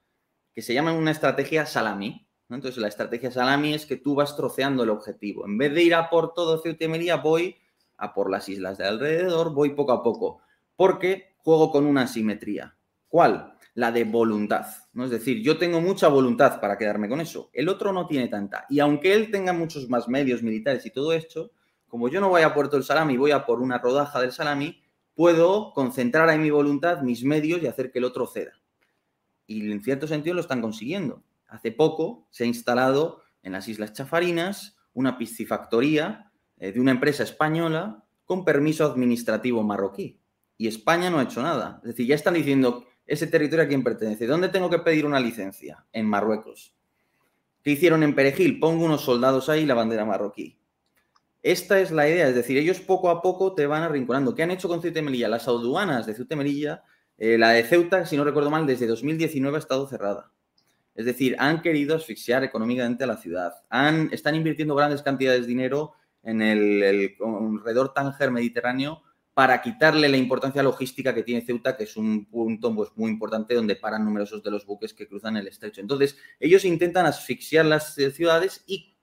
que se llama una estrategia salami, entonces, la estrategia Salami es que tú vas troceando el objetivo. En vez de ir a por todo Ceuta voy a por las islas de alrededor, voy poco a poco, porque juego con una asimetría. ¿Cuál? La de voluntad. ¿no? Es decir, yo tengo mucha voluntad para quedarme con eso, el otro no tiene tanta. Y aunque él tenga muchos más medios militares y todo esto, como yo no voy a Puerto del Salami, voy a por una rodaja del Salami, puedo concentrar en mi voluntad mis medios y hacer que el otro ceda. Y en cierto sentido lo están consiguiendo hace poco se ha instalado en las Islas Chafarinas una piscifactoría eh, de una empresa española con permiso administrativo marroquí. Y España no ha hecho nada. Es decir, ya están diciendo ese territorio a quién pertenece. ¿Dónde tengo que pedir una licencia? En Marruecos. ¿Qué hicieron en Perejil? Pongo unos soldados ahí y la bandera marroquí. Esta es la idea, es decir, ellos poco a poco te van arrinconando. ¿Qué han hecho con Ceuta y Melilla? Las aduanas de Ceuta y Melilla, eh, la de Ceuta, si no recuerdo mal, desde 2019 ha estado cerrada. Es decir, han querido asfixiar económicamente a la ciudad. Han, están invirtiendo grandes cantidades de dinero en el, el Tánger Mediterráneo para quitarle la importancia logística que tiene Ceuta, que es un punto pues, muy importante donde paran numerosos de los buques que cruzan el estrecho. Entonces, ellos intentan asfixiar las eh, ciudades y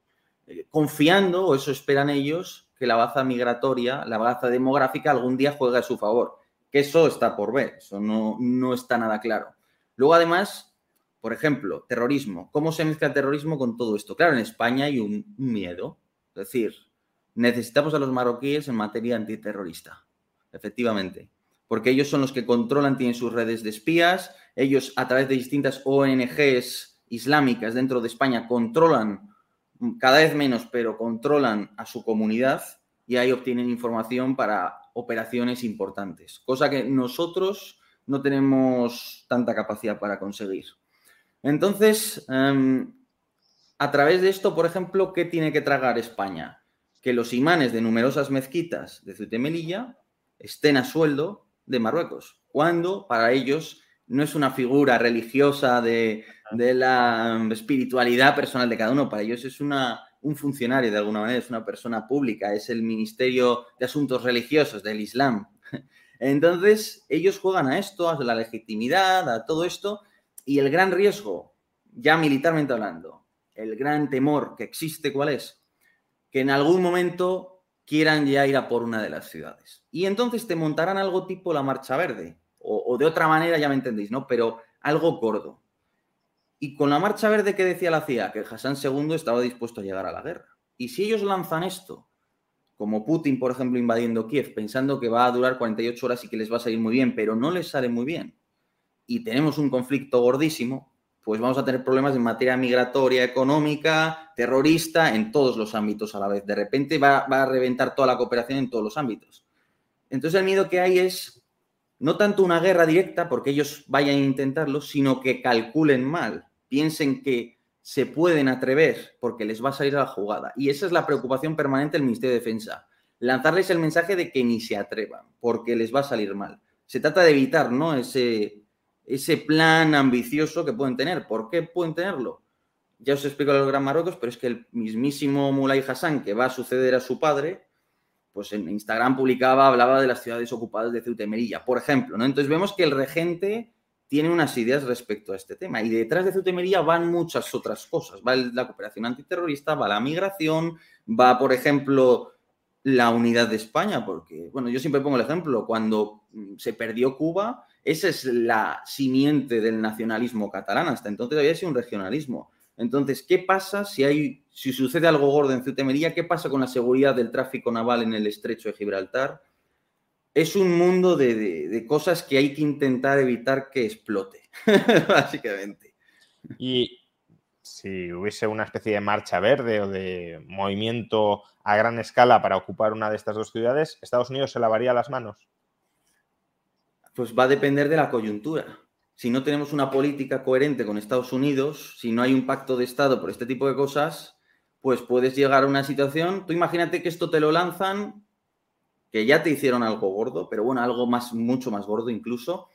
eh, confiando, o eso esperan ellos, que la baza migratoria, la baza demográfica algún día juegue a su favor. Que eso está por ver, eso no, no está nada claro. Luego, además, por ejemplo, terrorismo. ¿Cómo se mezcla el terrorismo con todo esto? Claro, en España hay un, miedo. Es decir, necesitamos a los marroquíes en materia antiterrorista. Efectivamente. Porque ellos son los que controlan, tienen sus redes de espías. Ellos, a través de distintas ONGs islámicas dentro de España, controlan cada vez menos, pero controlan a su comunidad y ahí obtienen información para operaciones importantes. Cosa que nosotros no tenemos tanta capacidad para conseguir. Entonces, em, a través de esto, por ejemplo, ¿qué tiene que tragar España? Que los imanes de numerosas mezquitas de Ceuta Melilla estén a sueldo de Marruecos, cuando para ellos no es una figura religiosa de, la espiritualidad personal de cada uno, para ellos es una, un funcionario de alguna manera, es una persona pública, es el Ministerio de Asuntos Religiosos del Islam. Entonces, ellos juegan a esto, a la legitimidad, a todo esto, y el gran riesgo, ya militarmente hablando, el gran temor que existe, ¿cuál es? Que en algún momento quieran ya ir a por una de las ciudades. Y entonces te montarán algo tipo la Marcha Verde, o, de otra manera, ya me entendéis, ¿no? Pero algo gordo. Y con la Marcha Verde que decía la CIA, que Hassan II estaba dispuesto a llegar a la guerra. Y si ellos lanzan esto, como Putin, por ejemplo, invadiendo Kiev, pensando que va a durar 48 horas y que les va a salir muy bien, pero no les sale muy bien, y tenemos un conflicto gordísimo, pues vamos a tener problemas en materia migratoria, económica, terrorista, en todos los ámbitos a la vez. De repente va, a reventar toda la cooperación en todos los ámbitos. Entonces el miedo que hay es no tanto una guerra directa, porque ellos vayan a intentarlo, sino que calculen mal, piensen que se pueden atrever porque les va a salir a la jugada. Y esa es la preocupación permanente del Ministerio de Defensa. Lanzarles el mensaje de que ni se atrevan, porque les va a salir mal. Se trata de evitar ¿no? ese, ese plan ambicioso que pueden tener. ¿Por qué pueden tenerlo? Ya os explico los Gran Marruecos, pero es que el mismísimo Mulay Hassan, que va a suceder a su padre, pues en Instagram publicaba, hablaba de las ciudades ocupadas de Ceuta y Melilla, por ejemplo, ¿no? Entonces vemos que el regente tiene unas ideas respecto a este tema y detrás de Ceuta y Melilla van muchas otras cosas. Va la cooperación antiterrorista, va la migración, va, por ejemplo, la unidad de España, porque, bueno, yo siempre pongo el ejemplo, cuando se perdió Cuba, esa es la simiente del nacionalismo catalán, hasta entonces había sido un regionalismo. Entonces, ¿qué pasa si hay, si sucede algo gordo en Ceuta? ¿Qué pasa con la seguridad del tráfico naval en el estrecho de Gibraltar? Es un mundo de, cosas que hay que intentar evitar que explote, básicamente. Y si hubiese una especie de marcha verde o de movimiento a gran escala para ocupar una de estas dos ciudades, ¿Estados Unidos se lavaría las manos? Pues va a depender de la coyuntura si no tenemos una política coherente con Estados Unidos, si no hay un pacto de Estado por este tipo de cosas, pues puedes llegar a una situación, tú imagínate que esto te lo lanzan, que ya te hicieron algo gordo, pero bueno, algo más, mucho más gordo incluso,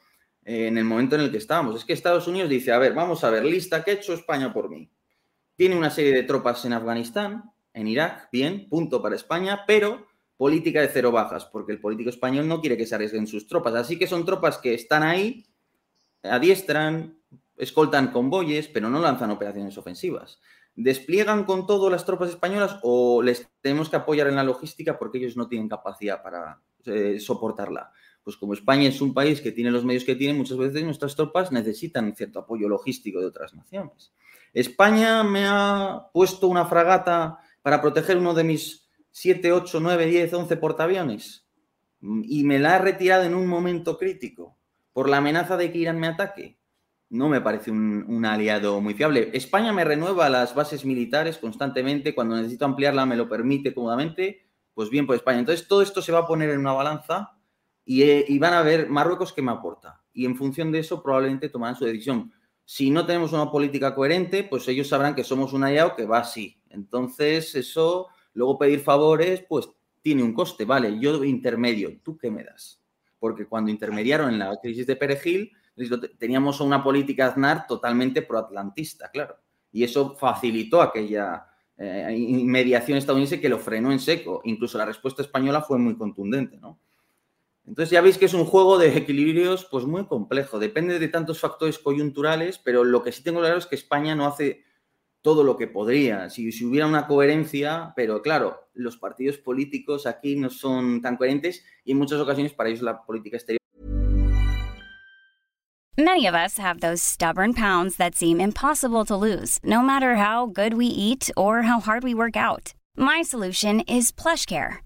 en el momento en el que estábamos. Es que Estados Unidos dice, a ver, vamos a ver, lista, ¿qué ha hecho España por mí? Tiene una serie de tropas en Afganistán, en Irak, bien, punto para España, pero política de cero bajas, porque el político español no quiere que se arriesguen sus tropas. Así que son tropas que están ahí adiestran, escoltan convoyes, pero no lanzan operaciones ofensivas. ¿Despliegan con todo las tropas españolas o les tenemos que apoyar en la logística porque ellos no tienen capacidad para eh, soportarla? Pues como España es un país que tiene los medios que tiene, muchas veces nuestras tropas necesitan cierto apoyo logístico de otras naciones. España me ha puesto una fragata para proteger uno de mis 7, 8, 9, 10, 11 portaaviones y me la ha retirado en un momento crítico por la amenaza de que Irán me ataque. No me parece un, aliado muy fiable. España me renueva las bases militares constantemente. Cuando necesito ampliarla me lo permite cómodamente. Pues bien por España. Entonces todo esto se va a poner en una balanza y, eh, y van a ver Marruecos qué me aporta. Y en función de eso probablemente tomarán su decisión. Si no tenemos una política coherente, pues ellos sabrán que somos un aliado que va así. Entonces eso, luego pedir favores, pues tiene un coste. Vale, yo intermedio, ¿tú qué me das? porque cuando intermediaron en la crisis de Perejil, teníamos una política Aznar totalmente proatlantista, claro. Y eso facilitó aquella eh, mediación estadounidense que lo frenó en seco. Incluso la respuesta española fue muy contundente, ¿no? Entonces ya veis que es un juego de equilibrios pues muy complejo. Depende de tantos factores coyunturales, pero lo que sí tengo claro es que España no hace todo lo que podría. Si, hubiera una coherencia, pero claro, los partidos políticos aquí no son tan coherentes y en muchas ocasiones para ellos la política exterior. Many of us have those stubborn pounds that seem impossible to lose, no matter how good we eat or how hard we work out. My solution is PlushCare.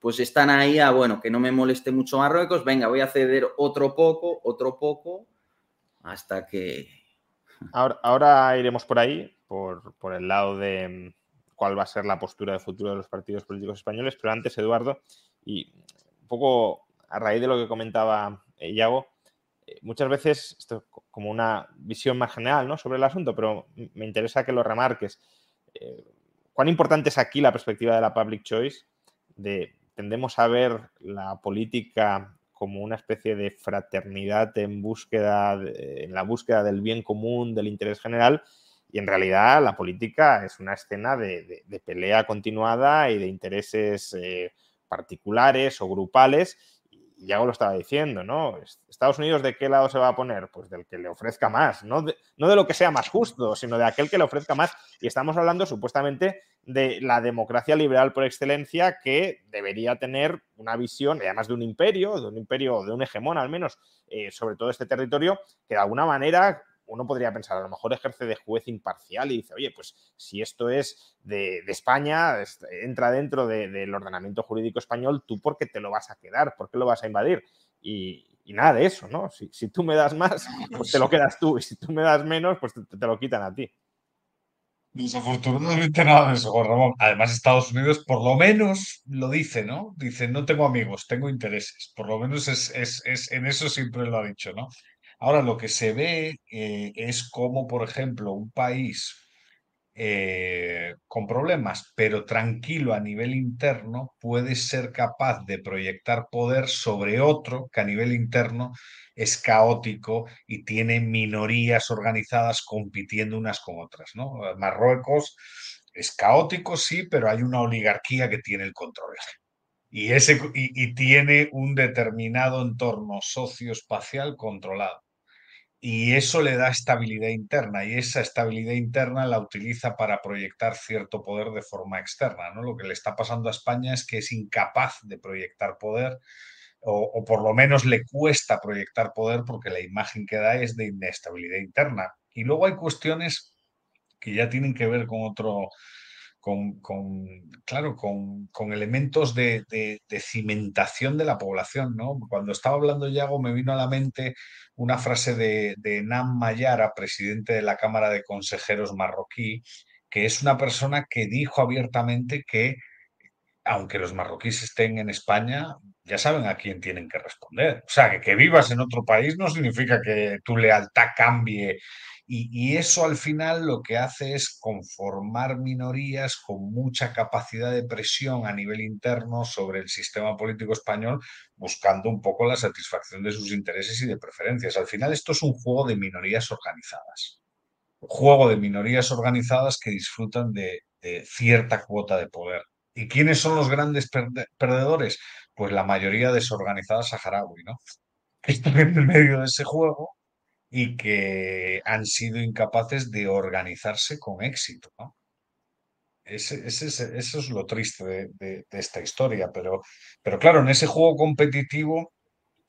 pues están ahí a, bueno, que no me moleste mucho Marruecos, venga, voy a ceder otro poco, otro poco, hasta que... Ahora, ahora iremos por ahí, por, por, el lado de mm, cuál va a ser la postura de futuro de los partidos políticos españoles, pero antes, Eduardo, y un poco a raíz de lo que comentaba eh, Iago, eh, muchas veces, esto como una visión más general ¿no? sobre el asunto, pero me interesa que lo remarques. Eh, ¿Cuán importante es aquí la perspectiva de la public choice? De, tendemos a ver la política como una especie de fraternidad en búsqueda, en la búsqueda del bien común, del interés general, y en realidad la política es una escena de, pelea continuada y de intereses eh, particulares o grupales ya lo estaba diciendo, ¿no? Estados Unidos, ¿de qué lado se va a poner? Pues del que le ofrezca más, no de, no de lo que sea más justo, sino de aquel que le ofrezca más. Y estamos hablando supuestamente de la democracia liberal por excelencia que debería tener una visión, además de un imperio, de un imperio, de un hegemón al menos, eh, sobre todo este territorio, que de alguna manera uno podría pensar, a lo mejor ejerce de juez imparcial y dice, oye, pues si esto es de, España, entra dentro del ordenamiento jurídico español, ¿tú por qué te lo vas a quedar? ¿Por qué lo vas a invadir? Y, nada de eso, ¿no? Si, tú me das más, pues te lo quedas tú, y si tú me das menos, pues te, lo quitan a ti. Desafortunadamente nada de eso, Ramón. Además, Estados Unidos por lo menos lo dice, ¿no? Dice, no tengo amigos, tengo intereses. Por lo menos es, es en eso siempre lo ha dicho, ¿no? Ahora, lo que se ve eh, es como, por ejemplo, un país eh, con problemas, pero tranquilo a nivel interno, puede ser capaz de proyectar poder sobre otro que a nivel interno es caótico y tiene minorías organizadas compitiendo unas con otras. Marruecos es caótico, sí, pero hay una oligarquía que tiene el control. Y, y tiene un determinado entorno socioespacial controlado y eso le da estabilidad interna y esa estabilidad interna la utiliza para proyectar cierto poder de forma externa. ¿no? Lo que le está pasando a España es que es incapaz de proyectar poder o, por lo menos le cuesta proyectar poder porque la imagen que da es de inestabilidad interna. Y luego hay cuestiones que ya tienen que ver con otro, con, claro, con, elementos de, cimentación de la población. ¿no? Cuando estaba hablando Yago me vino a la mente una frase de, de Nam Mayara, presidente de la Cámara de Consejeros marroquí, que es una persona que dijo abiertamente que aunque los marroquíes estén en España, ya saben a quién tienen que responder. O sea, que, que vivas en otro país no significa que tu lealtad cambie y, eso al final lo que hace es conformar minorías con mucha capacidad de presión a nivel interno sobre el sistema político español, buscando un poco la satisfacción de sus intereses y de preferencias. Al final esto es un juego de minorías organizadas. Juego de minorías organizadas que disfrutan de, cierta cuota de poder. ¿Y quiénes son los grandes perdedores? Pues la mayoría desorganizada saharaui, ¿no? Están en el medio de ese juego y que han sido incapaces de organizarse con éxito. ¿no? Ese, eso es lo triste de, esta historia, pero, pero claro, en ese juego competitivo,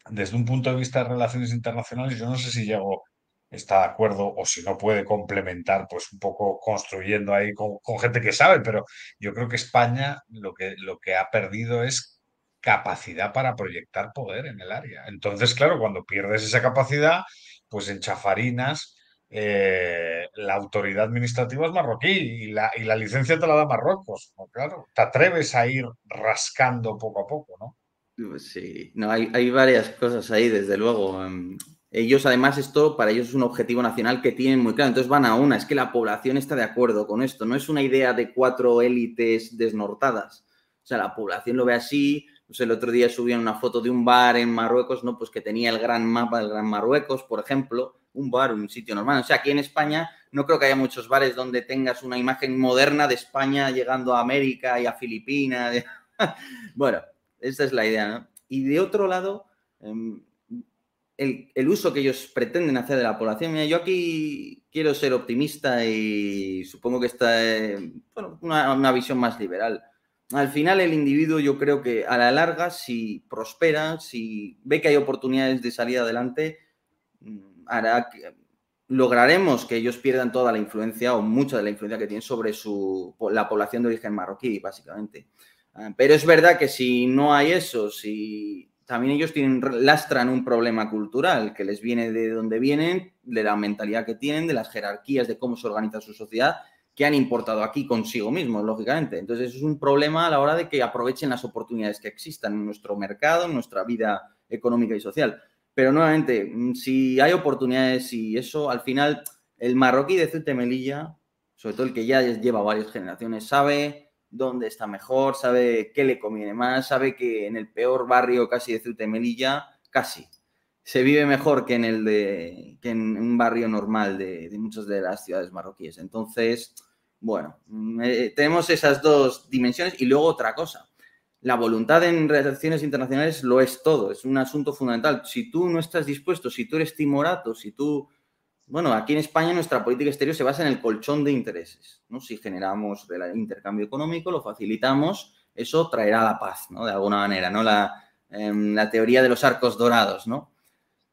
desde un punto de vista de relaciones internacionales, yo no sé si llego está de acuerdo o si no puede complementar, pues un poco construyendo ahí con, con, gente que sabe, pero yo creo que España lo que, lo que ha perdido es capacidad para proyectar poder en el área. Entonces, claro, cuando pierdes esa capacidad, pues en Chafarinas eh, la autoridad administrativa es marroquí y la, y la licencia te la da Marruecos. Claro, te atreves a ir rascando poco a poco, ¿no? Pues sí, no, hay, hay varias cosas ahí, desde luego. Em, ellos, además, esto para ellos es un objetivo nacional que tienen muy claro. Entonces van a una, es que la población está de acuerdo con esto. No es una idea de cuatro élites desnortadas. O sea, la población lo ve así, pues el otro día subían una foto de un bar en Marruecos, ¿no? Pues que tenía el gran mapa del Gran Marruecos, por ejemplo, un bar, un sitio normal. O sea, aquí en España no creo que haya muchos bares donde tengas una imagen moderna de España llegando a América y a Filipinas. bueno, esta es la idea, ¿no? Y de otro lado, em, el, uso que ellos pretenden hacer de la población. Mira, yo aquí quiero ser optimista y supongo que está eh, bueno, una visión más liberal al final el individuo yo creo que a la larga, si prospera, si ve que hay oportunidades de salir adelante, mm, lograremos que ellos pierdan toda la influencia o mucha de la influencia que tienen sobre su, la población de origen marroquí, básicamente. Ah, pero es verdad que si no hay eso, si también ellos tienen, lastran un problema cultural que les viene de donde vienen, de la mentalidad que tienen, de las jerarquías, de cómo se organiza su sociedad, que han importado aquí consigo mismos, lógicamente. Entonces, es un problema a la hora de que aprovechen las oportunidades que existan en nuestro mercado, en nuestra vida económica y social. Pero nuevamente, mm, si hay oportunidades y eso, al final, el marroquí de Ceuta Melilla, sobre todo el que ya lleva varias generaciones, sabe dónde está mejor, sabe qué le conviene más, sabe que en el peor barrio casi de Ceuta Melilla, casi, se vive mejor que en el de que en un barrio normal de, muchas de las ciudades marroquíes. Entonces, bueno, mm, eh, tenemos esas dos dimensiones y luego otra cosa. La voluntad en relaciones internacionales lo es todo, es un asunto fundamental. Si tú no estás dispuesto, si tú eres timorato, si tú bueno, aquí en España nuestra política exterior se basa en el colchón de intereses. ¿no? Si generamos el intercambio económico, lo facilitamos, eso traerá la paz, ¿no? De alguna manera, ¿no? La, em, la teoría de los arcos dorados, ¿no?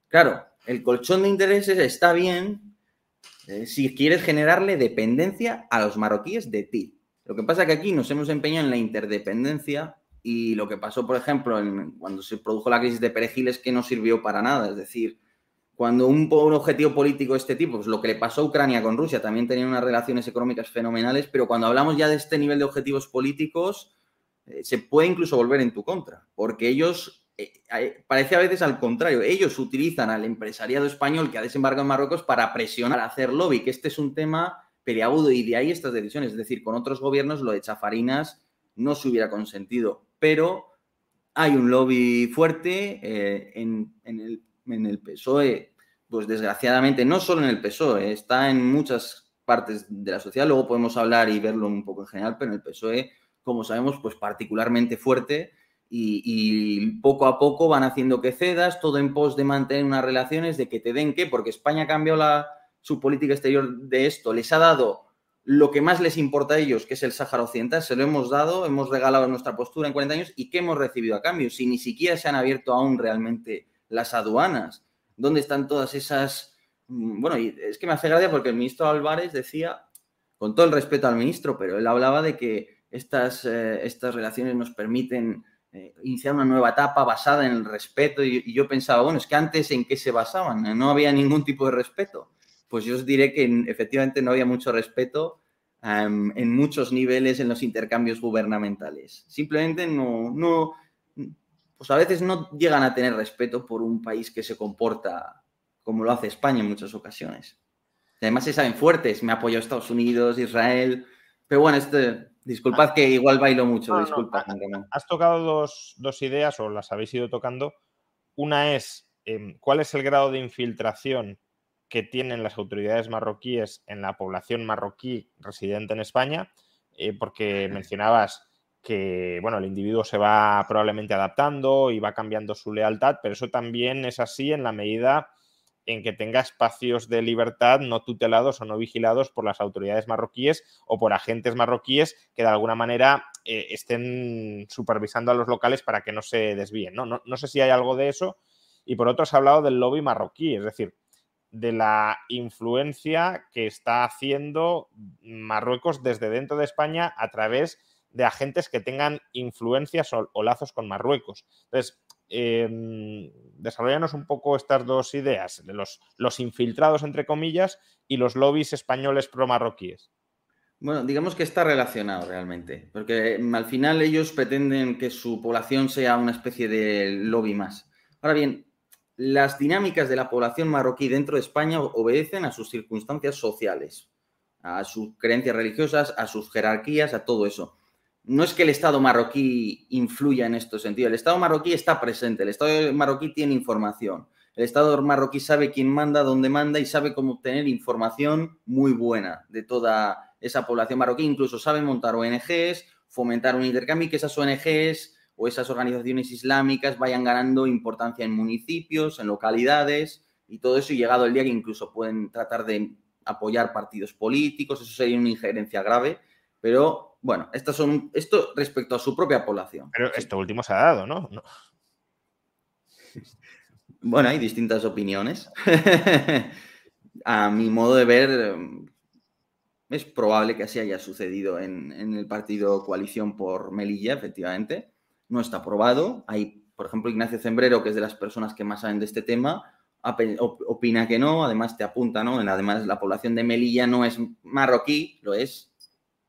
Claro, el colchón de intereses está bien eh, si quieres generarle dependencia a los marroquíes de ti. Lo que pasa es que aquí nos hemos empeñado en la interdependencia y lo que pasó, por ejemplo, cuando se produjo la crisis de Perejil es que no sirvió para nada. Es decir, cuando un, objetivo político de este tipo, pues lo que le pasó a Ucrania con Rusia, también tenían unas relaciones económicas fenomenales, pero cuando hablamos ya de este nivel de objetivos políticos, eh, se puede incluso volver en tu contra, porque ellos, parece a veces al contrario, ellos utilizan al empresariado español que ha desembarcado en Marruecos para presionar, hacer lobby, que este es un tema peliagudo y de ahí estas decisiones, es decir, con otros gobiernos lo de Chafarinas no se hubiera consentido, pero hay un lobby fuerte eh, en, en el en el PSOE, pues desgraciadamente, no solo en el PSOE, está en muchas partes de la sociedad, luego podemos hablar y verlo un poco en general, pero en el PSOE, como sabemos, pues particularmente fuerte y, poco a poco van haciendo que cedas, todo en pos de mantener unas relaciones, de que te den qué, porque España cambió la, su política exterior de esto, les ha dado lo que más les importa a ellos, que es el Sáhara Occidental, se lo hemos dado, hemos regalado nuestra postura en 40 años y ¿qué hemos recibido a cambio? Si ni siquiera se han abierto aún realmente las aduanas, dónde están todas esas... Mm, bueno, es que me hace gracia porque el ministro Álvarez decía, con todo el respeto al ministro, pero él hablaba de que estas, eh, estas relaciones nos permiten eh, iniciar una nueva etapa basada en el respeto y, yo pensaba, bueno, es que antes en qué se basaban, no había ningún tipo de respeto. Pues yo os diré que efectivamente no había mucho respeto en muchos niveles en los intercambios gubernamentales. Simplemente no, no, pues a veces no llegan a tener respeto por un país que se comporta como lo hace España en muchas ocasiones. además se saben fuertes, me apoyó Estados Unidos, Israel, pero bueno, este, disculpad que igual bailo mucho, disculpa. Has tocado dos, ideas, o las habéis ido tocando. Una es, em, ¿cuál es el grado de infiltración que tienen las autoridades marroquíes en la población marroquí residente en España? Eh, porque mencionabas que bueno, el individuo se va probablemente adaptando y va cambiando su lealtad, pero eso también es así en la medida en que tenga espacios de libertad no tutelados o no vigilados por las autoridades marroquíes o por agentes marroquíes que de alguna manera eh, estén supervisando a los locales para que no se desvíen. ¿no? No, no sé si hay algo de eso. Y por otro, has hablado del lobby marroquí, es decir, de la influencia que está haciendo Marruecos desde dentro de España a través de agentes que tengan influencias o, lazos con Marruecos. Entonces, eh, un poco estas dos ideas, de los, los infiltrados, entre comillas, y los lobbies españoles pro-marroquíes. Bueno, digamos que está relacionado realmente, porque em, al final ellos pretenden que su población sea una especie de lobby más. Ahora bien, las dinámicas de la población marroquí dentro de España obedecen a sus circunstancias sociales, a sus creencias religiosas, a sus jerarquías, a todo eso no es que el Estado marroquí influya en este sentido. El Estado marroquí está presente, el Estado marroquí tiene información. El Estado marroquí sabe quién manda, dónde manda y sabe cómo obtener información muy buena de toda esa población marroquí. Incluso sabe montar ONGs, fomentar un intercambio y que esas ONGs o esas organizaciones islámicas vayan ganando importancia en municipios, en localidades y todo eso. Y llegado el día que incluso pueden tratar de apoyar partidos políticos, eso sería una injerencia grave. Pero bueno, estas son esto respecto a su propia población. Pero esto último se ha dado, ¿no? Bueno, hay distintas opiniones. a mi modo de ver, es probable que así haya sucedido en, el partido Coalición por Melilla, efectivamente. No está aprobado. Hay por ejemplo, Ignacio Zembrero, que es de las personas que más saben de este tema, opina que no, además te apunta, ¿no? Además, la población de Melilla no es marroquí, lo es,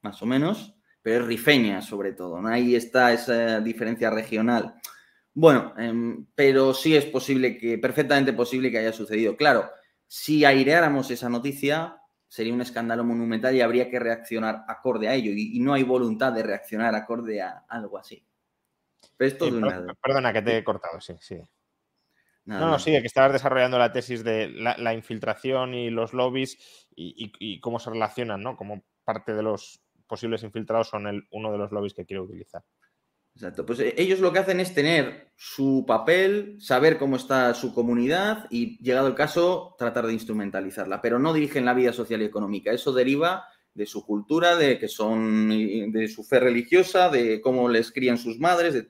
más o menos, pero es rifeña sobre todo, ¿no? Ahí está esa diferencia regional. Bueno, em, pero sí es posible que, perfectamente posible que haya sucedido. Claro, si aireáramos esa noticia, sería un escándalo monumental y habría que reaccionar acorde a ello. Y, no hay voluntad de reaccionar acorde a algo así. Perdona que te he cortado, sí, sí. no, no, sigue, que estabas desarrollando la tesis de la, infiltración y los lobbies y, cómo se relacionan, ¿no? Como parte de los posibles infiltrados son uno de los lobbies que quiero utilizar. Exacto. Pues eh, ellos lo que hacen es tener su papel, saber cómo está su comunidad y, llegado el caso, tratar de instrumentalizarla. Pero no dirigen la vida social y económica. Eso deriva de su cultura, de que son, de su fe religiosa, de cómo les crían sus madres, de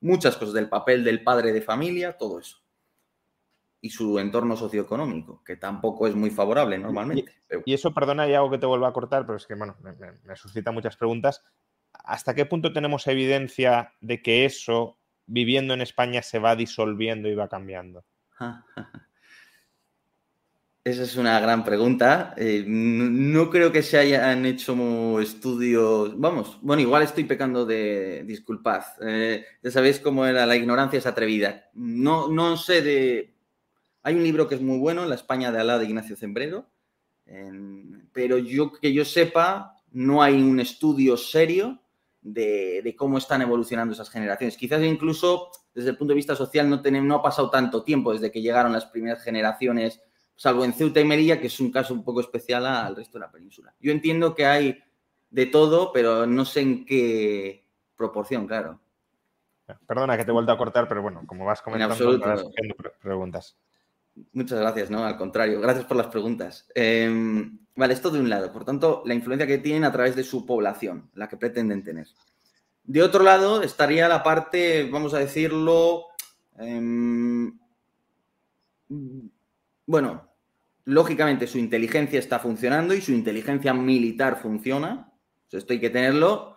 muchas cosas, del papel del padre de familia, todo eso. Y su entorno socioeconómico, que tampoco es muy favorable normalmente. Y, eso, perdona, y algo que te vuelvo a cortar, pero es que, bueno, me suscita muchas preguntas. ¿hasta qué punto tenemos evidencia de que eso, viviendo en España, se va disolviendo y va cambiando? Esa es una gran pregunta. Eh, no creo que se hayan hecho estudios. Vamos, bueno, igual estoy pecando de. Disculpad. Eh, ya sabéis cómo era la ignorancia es atrevida. No, no sé de. Hay un libro que es muy bueno, La España de Alá de Ignacio Zembrero. pero yo que yo sepa, no hay un estudio serio de, cómo están evolucionando esas generaciones. Quizás incluso desde el punto de vista social no, no ha pasado tanto tiempo desde que llegaron las primeras generaciones, salvo en Ceuta y Melilla, que es un caso un poco especial al resto de la península. Yo entiendo que hay de todo, pero no sé en qué proporción, claro. Perdona que te he vuelto a cortar, pero bueno, como vas comentando, vas preguntas. Muchas gracias, ¿no? Al contrario, gracias por las preguntas. Em, vale, esto de un lado, por tanto, la influencia que tienen a través de su población, la que pretenden tener. De otro lado, estaría la parte, vamos a decirlo, em, bueno, lógicamente su inteligencia está funcionando y su inteligencia militar funciona, esto hay que tenerlo,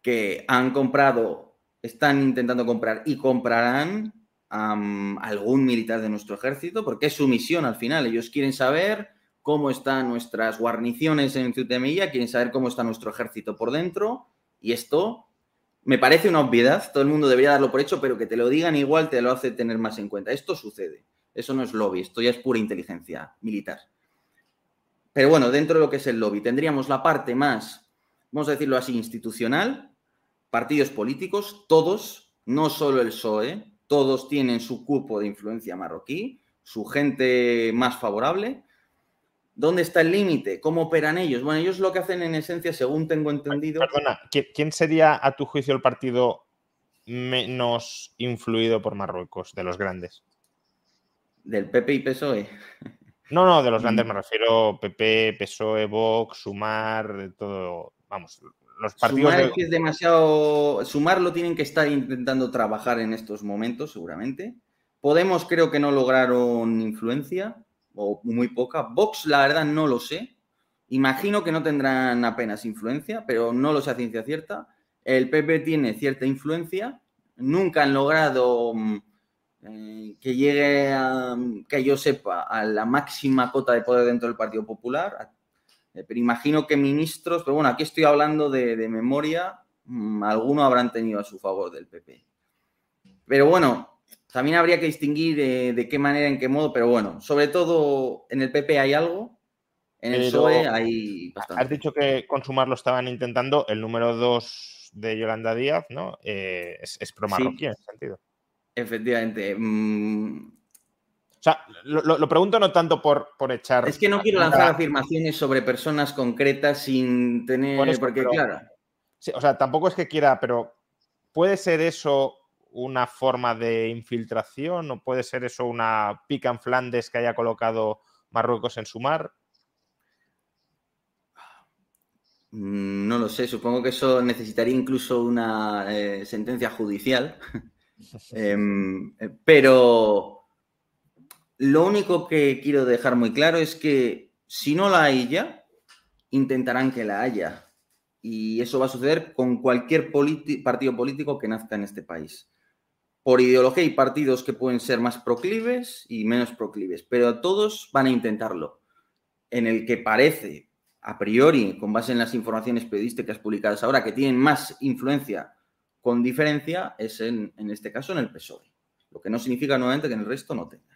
que han comprado, están intentando comprar y comprarán algún militar de nuestro ejército, porque es su misión al final. Ellos quieren saber cómo están nuestras guarniciones en Ciutemilla, quieren saber cómo está nuestro ejército por dentro, y esto me parece una obviedad, todo el mundo debería darlo por hecho, pero que te lo digan igual te lo hace tener más en cuenta. Esto sucede, eso no es lobby, esto ya es pura inteligencia militar. Pero bueno, dentro de lo que es el lobby, tendríamos la parte más, vamos a decirlo así, institucional, partidos políticos, todos, no solo el PSOE, todos tienen su cupo de influencia marroquí, su gente más favorable. ¿Dónde está el límite? ¿Cómo operan ellos? Bueno, ellos lo que hacen en esencia, según tengo entendido. Perdona, ¿quién sería a tu juicio el partido menos influido por Marruecos, de los grandes? ¿Del PP y PSOE? No, no, de los grandes me refiero PP, PSOE, Vox, Sumar, todo, vamos, los partidos. Sumar es demasiado. Sumar lo tienen que estar intentando trabajar en estos momentos, seguramente. Podemos, creo que no lograron influencia, o muy poca. Vox, la verdad, no lo sé. Imagino que no tendrán apenas influencia, pero no lo sé a ciencia cierta. El PP tiene cierta influencia. Nunca han logrado mm, eh, que llegue, a, que yo sepa, a la máxima cota de poder dentro del Partido Popular, eh, pero imagino que ministros, pero bueno, aquí estoy hablando de, memoria, mm, alguno habrán tenido a su favor del PP. Pero bueno, también habría que distinguir de qué manera, en qué modo, pero bueno, sobre todo en el PP hay algo, en el PSOE hay bastante. Has dicho que consumar lo estaban intentando, el número dos de Yolanda Díaz, ¿no? Eh, es, pro-marroquí en ese sentido. Efectivamente. Mm, o sea, lo, pregunto no tanto por, por, echar. Es que no quiero lanzar afirmaciones sobre personas concretas sin tener. porque, claro. Sí, o sea, tampoco es que quiera, pero ¿puede ser eso una forma de infiltración o puede ser eso una pica en Flandes que haya colocado Marruecos en su mar? Mm, no lo sé, supongo que eso necesitaría incluso una eh, sentencia judicial. Em, eh, pero lo único que quiero dejar muy claro es que si no la hay ya, intentarán que la haya. Y eso va a suceder con cualquier partido político que nazca en este país. por ideología hay partidos que pueden ser más proclives y menos proclives, pero todos van a intentarlo. En el que parece, a priori, con base en las informaciones periodísticas publicadas ahora, que tienen más influencia con diferencia, es en, este caso en el PSOE. Lo que no significa nuevamente que en el resto no tenga.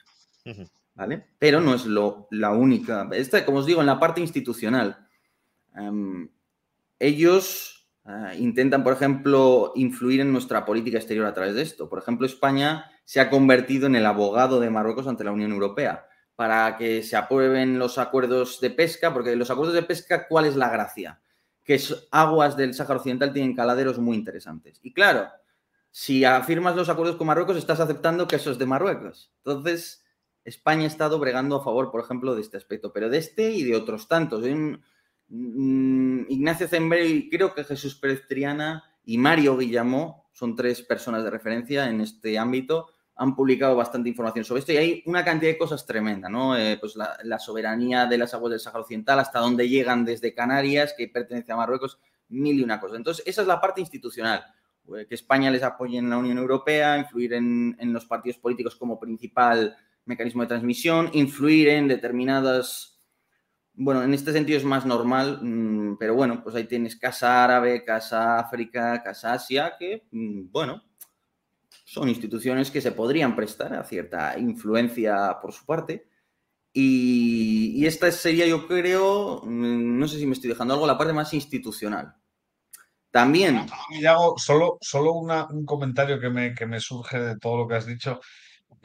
¿Vale? Pero no es lo, la única. Esta, como os digo, en la parte institucional. Em, ellos Ah, intentan, por ejemplo, influir en nuestra política exterior a través de esto. Por ejemplo, España se ha convertido en el abogado de Marruecos ante la Unión Europea para que se aprueben los acuerdos de pesca, porque los acuerdos de pesca, ¿cuál es la gracia? Que aguas del Sáhara Occidental tienen caladeros muy interesantes. Y claro, si afirmas los acuerdos con Marruecos, estás aceptando que de Marruecos. Entonces, España ha estado bregando a favor, por ejemplo, de este aspecto, pero de este y de otros tantos. Mm, Ignacio Zembel, creo que Jesús Pérez Triana y Mario Guillamó son tres personas de referencia en este ámbito. Han publicado bastante información sobre esto y hay una cantidad de cosas tremenda, ¿no? Eh, pues la, soberanía de las aguas del Sáhara Occidental, hasta dónde llegan desde Canarias, que pertenece a Marruecos, mil y una cosas. Entonces, esa es la parte institucional. Eh, que España les apoye en la Unión Europea, influir en los partidos políticos como principal mecanismo de transmisión, influir en determinadas bueno, en este sentido es más normal, mm, pero bueno, pues ahí tienes Casa Árabe, Casa África, Casa Asia, que, mm, bueno, son instituciones que se podrían prestar a cierta influencia por su parte. Y, esta sería, yo creo, mm, no sé si me estoy dejando algo, la parte más institucional. También. Y hago solo, solo un comentario que me, que me surge de todo lo que has dicho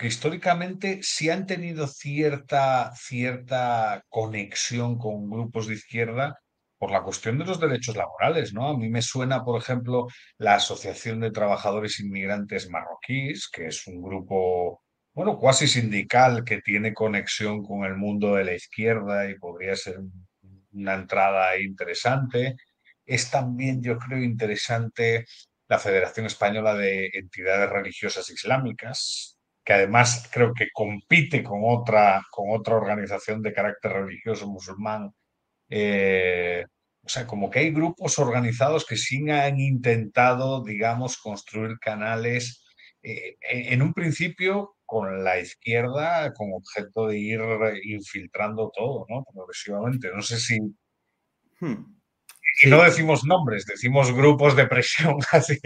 que históricamente sí han tenido cierta, cierta conexión con grupos de izquierda por la cuestión de los derechos laborales, ¿no? A mí me suena, por ejemplo, la Asociación de Trabajadores Inmigrantes Marroquíes, que es un grupo, bueno, cuasi sindical que tiene conexión con el mundo de la izquierda y podría ser una entrada interesante. Es también, yo creo, interesante la Federación Española de Entidades Religiosas Islámicas, que además creo que compite con otra, con otra organización de carácter religioso musulmán. Eh, o sea, como que hay grupos organizados que sí han intentado, digamos, construir canales eh, en un principio con la izquierda con objeto de ir infiltrando todo, ¿no? Progresivamente. No sé si... Hmm. Y no decimos nombres, decimos grupos de presión así.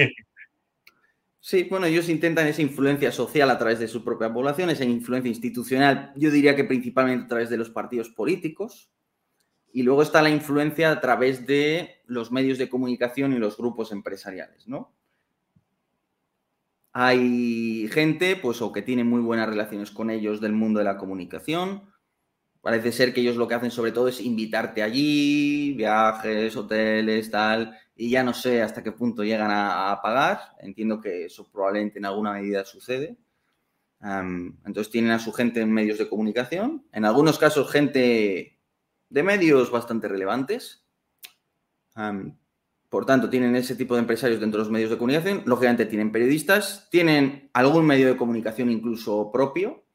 Sí, bueno, ellos intentan esa influencia social a través de su propia población, esa influencia institucional, yo diría que principalmente a través de los partidos políticos, y luego está la influencia a través de los medios de comunicación y los grupos empresariales, ¿no? Hay gente, pues, o que tiene muy buenas relaciones con ellos del mundo de la comunicación. Parece ser que ellos lo que hacen sobre todo es invitarte allí, viajes, hoteles, tal, y ya no sé hasta qué punto llegan a, pagar. Entiendo que eso probablemente en alguna medida sucede. entonces tienen a su gente en medios de comunicación, en algunos casos gente de medios bastante relevantes. por tanto, tienen ese tipo de empresarios dentro de los medios de comunicación. Lógicamente tienen periodistas, tienen algún medio de comunicación incluso propio,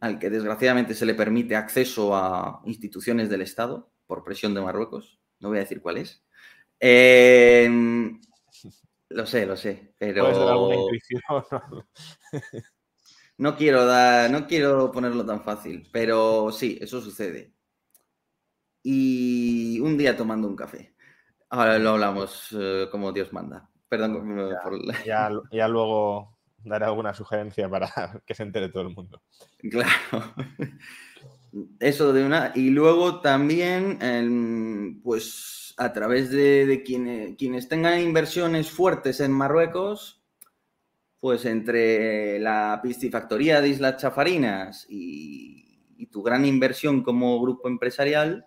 al que desgraciadamente se le permite acceso a instituciones del Estado por presión de Marruecos. No voy a decir cuál es. Em, lo sé, lo sé, pero... no quiero dar, no quiero ponerlo tan fácil, pero sí, eso sucede. Y un día tomando un café. Ahora lo hablamos eh, como Dios manda. Perdón ya, ya, luego daré alguna sugerencia para que se entere todo el mundo. Claro. Eso de una. Y luego también, em, pues a través de, quienes, tengan inversiones fuertes en Marruecos, pues entre la piscifactoría de Islas Chafarinas y, tu gran inversión como grupo empresarial,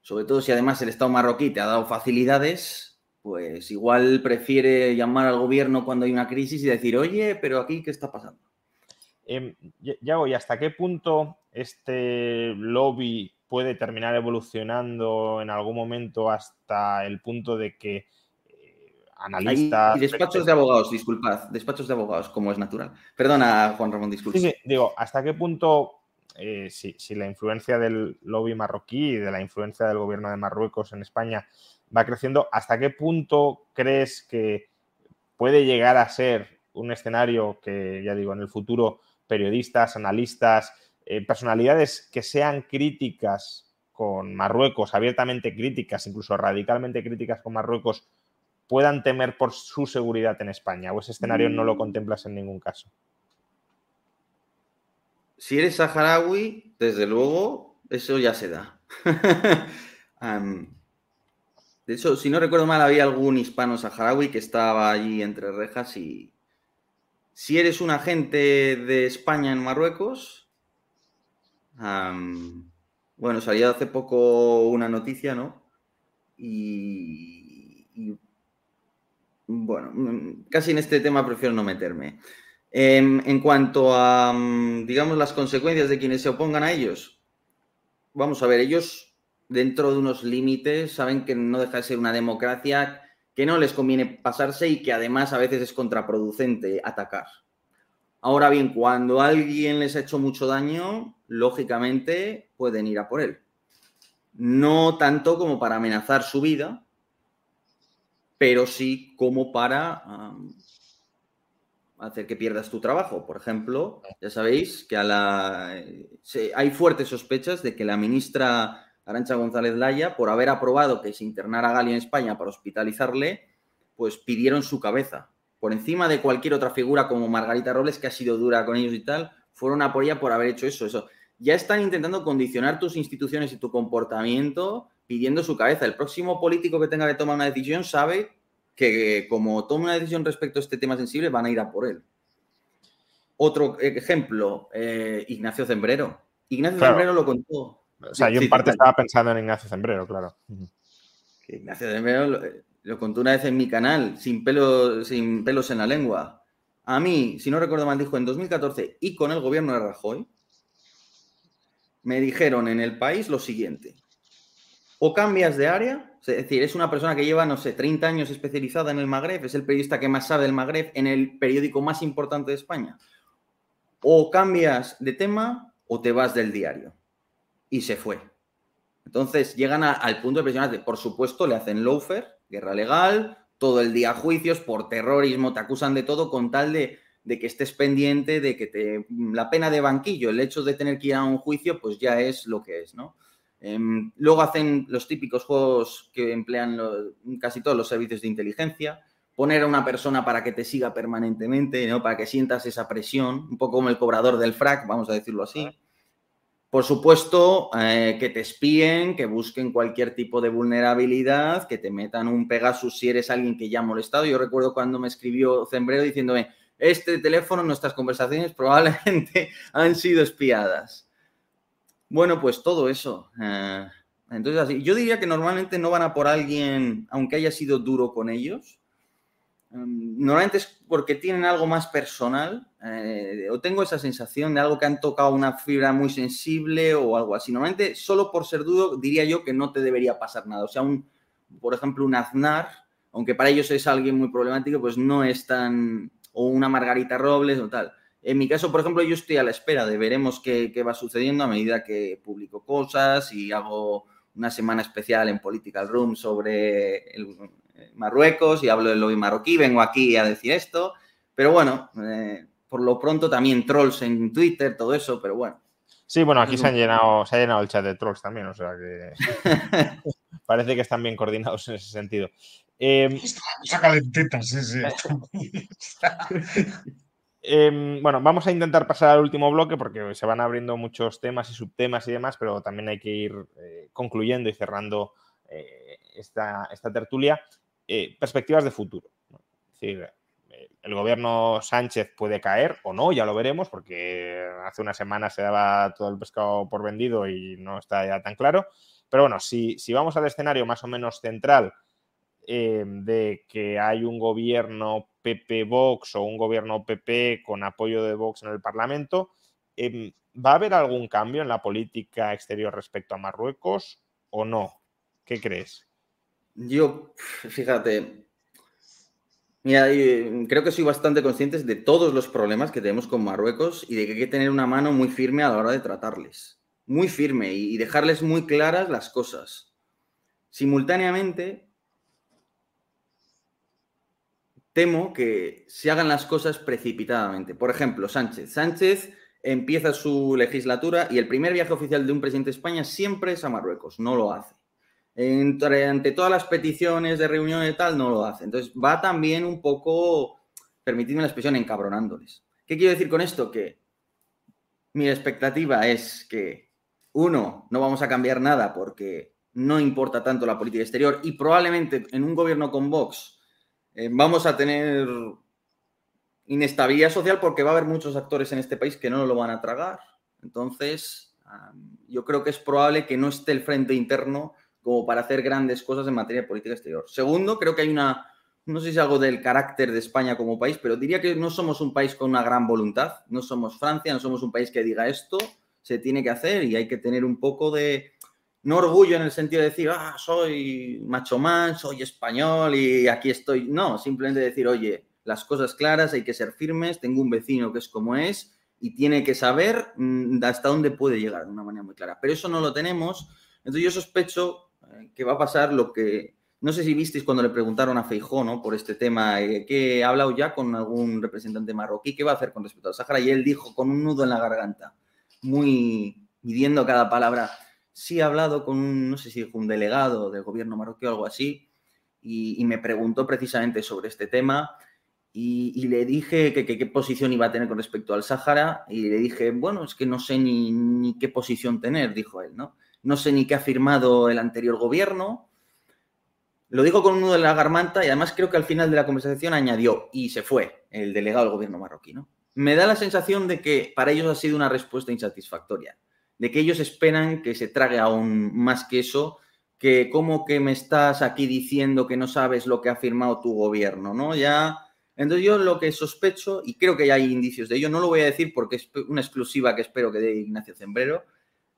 sobre todo si además el Estado marroquí te ha dado facilidades, pues igual prefiere llamar al gobierno cuando hay una crisis y decir, oye, pero aquí, ¿qué está pasando? Eh, Yago, ¿y hasta qué punto este lobby puede terminar evolucionando en algún momento hasta el punto de que eh, analistas... Y despachos de abogados, disculpad, despachos de abogados, como es natural. Perdona, Juan Ramón, disculpa. Sí, sí, digo, ¿hasta qué punto eh, si, la influencia del lobby marroquí y de la influencia del gobierno de Marruecos en España va creciendo, ¿hasta qué punto crees que puede llegar a ser un escenario que, ya digo, en el futuro periodistas, analistas, eh, personalidades que sean críticas con Marruecos, abiertamente críticas, incluso radicalmente críticas con Marruecos, puedan temer por su seguridad en España? ¿O ese escenario no lo mm. contemplas en ningún caso? Si eres saharaui, desde luego, eso ya se da. de hecho, si no recuerdo mal, había algún hispano saharaui que estaba allí entre rejas y si eres un agente de España en Marruecos, bueno, salió hace poco una noticia, ¿no? Y, bueno, mm, casi en este tema prefiero no meterme. Em, en cuanto a, mm, digamos, las consecuencias de quienes se opongan a ellos, vamos a ver, ellos dentro de unos límites saben que no deja de ser una democracia que no les conviene pasarse y que además a veces es contraproducente atacar. Ahora bien, cuando alguien les ha hecho mucho daño, lógicamente pueden ir a por él. No tanto como para amenazar su vida, pero sí como para hacer que pierdas tu trabajo. Por ejemplo, ya sabéis que a la, hay fuertes sospechas de que la ministra Arancha González Laya, por haber aprobado que se internara a Gali en España para hospitalizarle, pues pidieron su cabeza. Por encima de cualquier otra figura como Margarita Robles, que ha sido dura con ellos y tal, fueron a por ella por haber hecho eso. eso. Ya están intentando condicionar tus instituciones y tu comportamiento pidiendo su cabeza. El próximo político que tenga que tomar una decisión sabe que como tome una decisión respecto a este tema sensible, van a ir a por él. Otro ejemplo, eh, Ignacio Zembrero. Ignacio Zembrero lo contó. O sea, yo en parte estaba pensando en Ignacio Zembrero, claro. Ignacio Zembrero lo, contó una vez en mi canal, sin, sin pelos en la lengua. A mí, si no recuerdo mal, dijo en 2014 y con el gobierno de Rajoy, me dijeron en el país lo siguiente. O cambias de área, es decir, es una persona que lleva, no sé, 30 años especializada en el Magreb, es el periodista que más sabe del Magreb en el periódico más importante de España. O cambias de tema o te vas del diario y se fue. Entonces llegan al punto de presionarte. Por supuesto, le hacen loafer, guerra legal, todo el día juicios por terrorismo, te acusan de todo con tal de, que estés pendiente de que te, la pena de banquillo, el hecho de tener que ir a un juicio, pues ya es lo que es, ¿no? Em, luego hacen los típicos juegos que emplean casi todos los servicios de inteligencia, poner a una persona para que te siga permanentemente, ¿no? para que sientas esa presión, un poco como el cobrador del frac, vamos a decirlo así. Por supuesto, eh, que te espíen, que busquen cualquier tipo de vulnerabilidad, que te metan un Pegasus si eres alguien que ya ha molestado. Yo recuerdo cuando me escribió Zembrero diciéndome, este teléfono, nuestras conversaciones probablemente han sido espiadas. Bueno, pues todo eso. Eh, entonces, así, yo diría que normalmente no van a por alguien, aunque haya sido duro con ellos, Em, normalmente es porque tienen algo más personal eh, o tengo esa sensación de algo que han tocado una fibra muy sensible o algo así. Normalmente, solo por ser duro, diría yo que no te debería pasar nada. O sea, un, por ejemplo, un Aznar, aunque para ellos es alguien muy problemático, pues no es tan... o una Margarita Robles o tal. En mi caso, por ejemplo, yo estoy a la espera de veremos qué, qué va sucediendo a medida que publico cosas y hago una semana especial en Political Room sobre el, Marruecos y hablo del lobby marroquí, vengo aquí a decir esto, pero bueno, eh, por lo pronto también trolls en Twitter, todo eso, pero bueno. Sí, bueno, aquí se, han llenado, se ha llenado el chat de trolls también, o sea que parece que están bien coordinados en ese sentido. Eh, Saca sí, sí. Em, bueno, vamos a intentar pasar al último bloque porque se van abriendo muchos temas y subtemas y demás, pero también hay que ir eh, concluyendo y cerrando eh, esta, esta, tertulia. Eh, perspectivas de futuro. Eh, el gobierno Sánchez puede caer o no, ya lo veremos, porque hace una semana se daba todo el pescado por vendido y no está ya tan claro. Pero bueno, si, si vamos al escenario más o menos central eh, de que hay un gobierno PP-Vox o un gobierno PP con apoyo de Vox en el Parlamento, ¿va a haber algún cambio en la política exterior respecto a Marruecos o no? ¿Qué crees? Yo, fíjate, mira, creo que soy bastante consciente de todos los problemas que tenemos con Marruecos y de que hay que tener una mano muy firme a la hora de tratarles. Muy firme y dejarles muy claras las cosas. Simultáneamente, temo que se hagan las cosas precipitadamente. Por ejemplo, Sánchez. Sánchez empieza su legislatura y el primer viaje oficial de un presidente de España siempre es a Marruecos, no lo hace. Entre, ante todas las peticiones de reunión y tal, no lo hace. Entonces va también un poco, permitidme la expresión, encabronándoles. ¿Qué quiero decir con esto? Que mi expectativa es que, uno, no vamos a cambiar nada porque no importa tanto la política exterior y probablemente en un gobierno con Vox eh, vamos a tener inestabilidad social porque va a haber muchos actores en este país que no lo van a tragar. Entonces, yo creo que es probable que no esté el frente interno como para hacer grandes cosas en materia de política exterior. Segundo, creo que hay una, no sé si es algo del carácter de España como país, pero diría que no somos un país con una gran voluntad, no somos Francia, no somos un país que diga esto, se tiene que hacer y hay que tener un poco de, no orgullo en el sentido de decir, ah, soy macho man, soy español y aquí estoy. No, simplemente decir, oye, las cosas claras, hay que ser firmes, tengo un vecino que es como es y tiene que saber mm, hasta dónde puede llegar de una manera muy clara. Pero eso no lo tenemos. Entonces yo sospecho que va a pasar lo que... No sé si visteis cuando le preguntaron a Feijó ¿no? por este tema, eh, que ha hablado ya con algún representante marroquí, ¿qué va a hacer con respecto al Sahara? Y él dijo con un nudo en la garganta, muy midiendo cada palabra, sí ha hablado con un, no sé si un delegado del gobierno marroquí o algo así, y, y me preguntó precisamente sobre este tema y, le dije que, qué posición iba a tener con respecto al Sáhara y le dije, bueno, es que no sé ni, qué posición tener, dijo él, ¿no? No sé ni qué ha firmado el anterior gobierno. Lo dijo con uno de la garmanta y además creo que al final de la conversación añadió y se fue el delegado del gobierno marroquí, ¿no? Me da la sensación de que para ellos ha sido una respuesta insatisfactoria, de que ellos esperan que se trague aún más que eso, que como que me estás aquí diciendo que no sabes lo que ha firmado tu gobierno, ¿no? Ya entonces yo lo que sospecho, y creo que ya hay indicios de ello, no lo voy a decir porque es una exclusiva que espero que dé Ignacio Zembrero,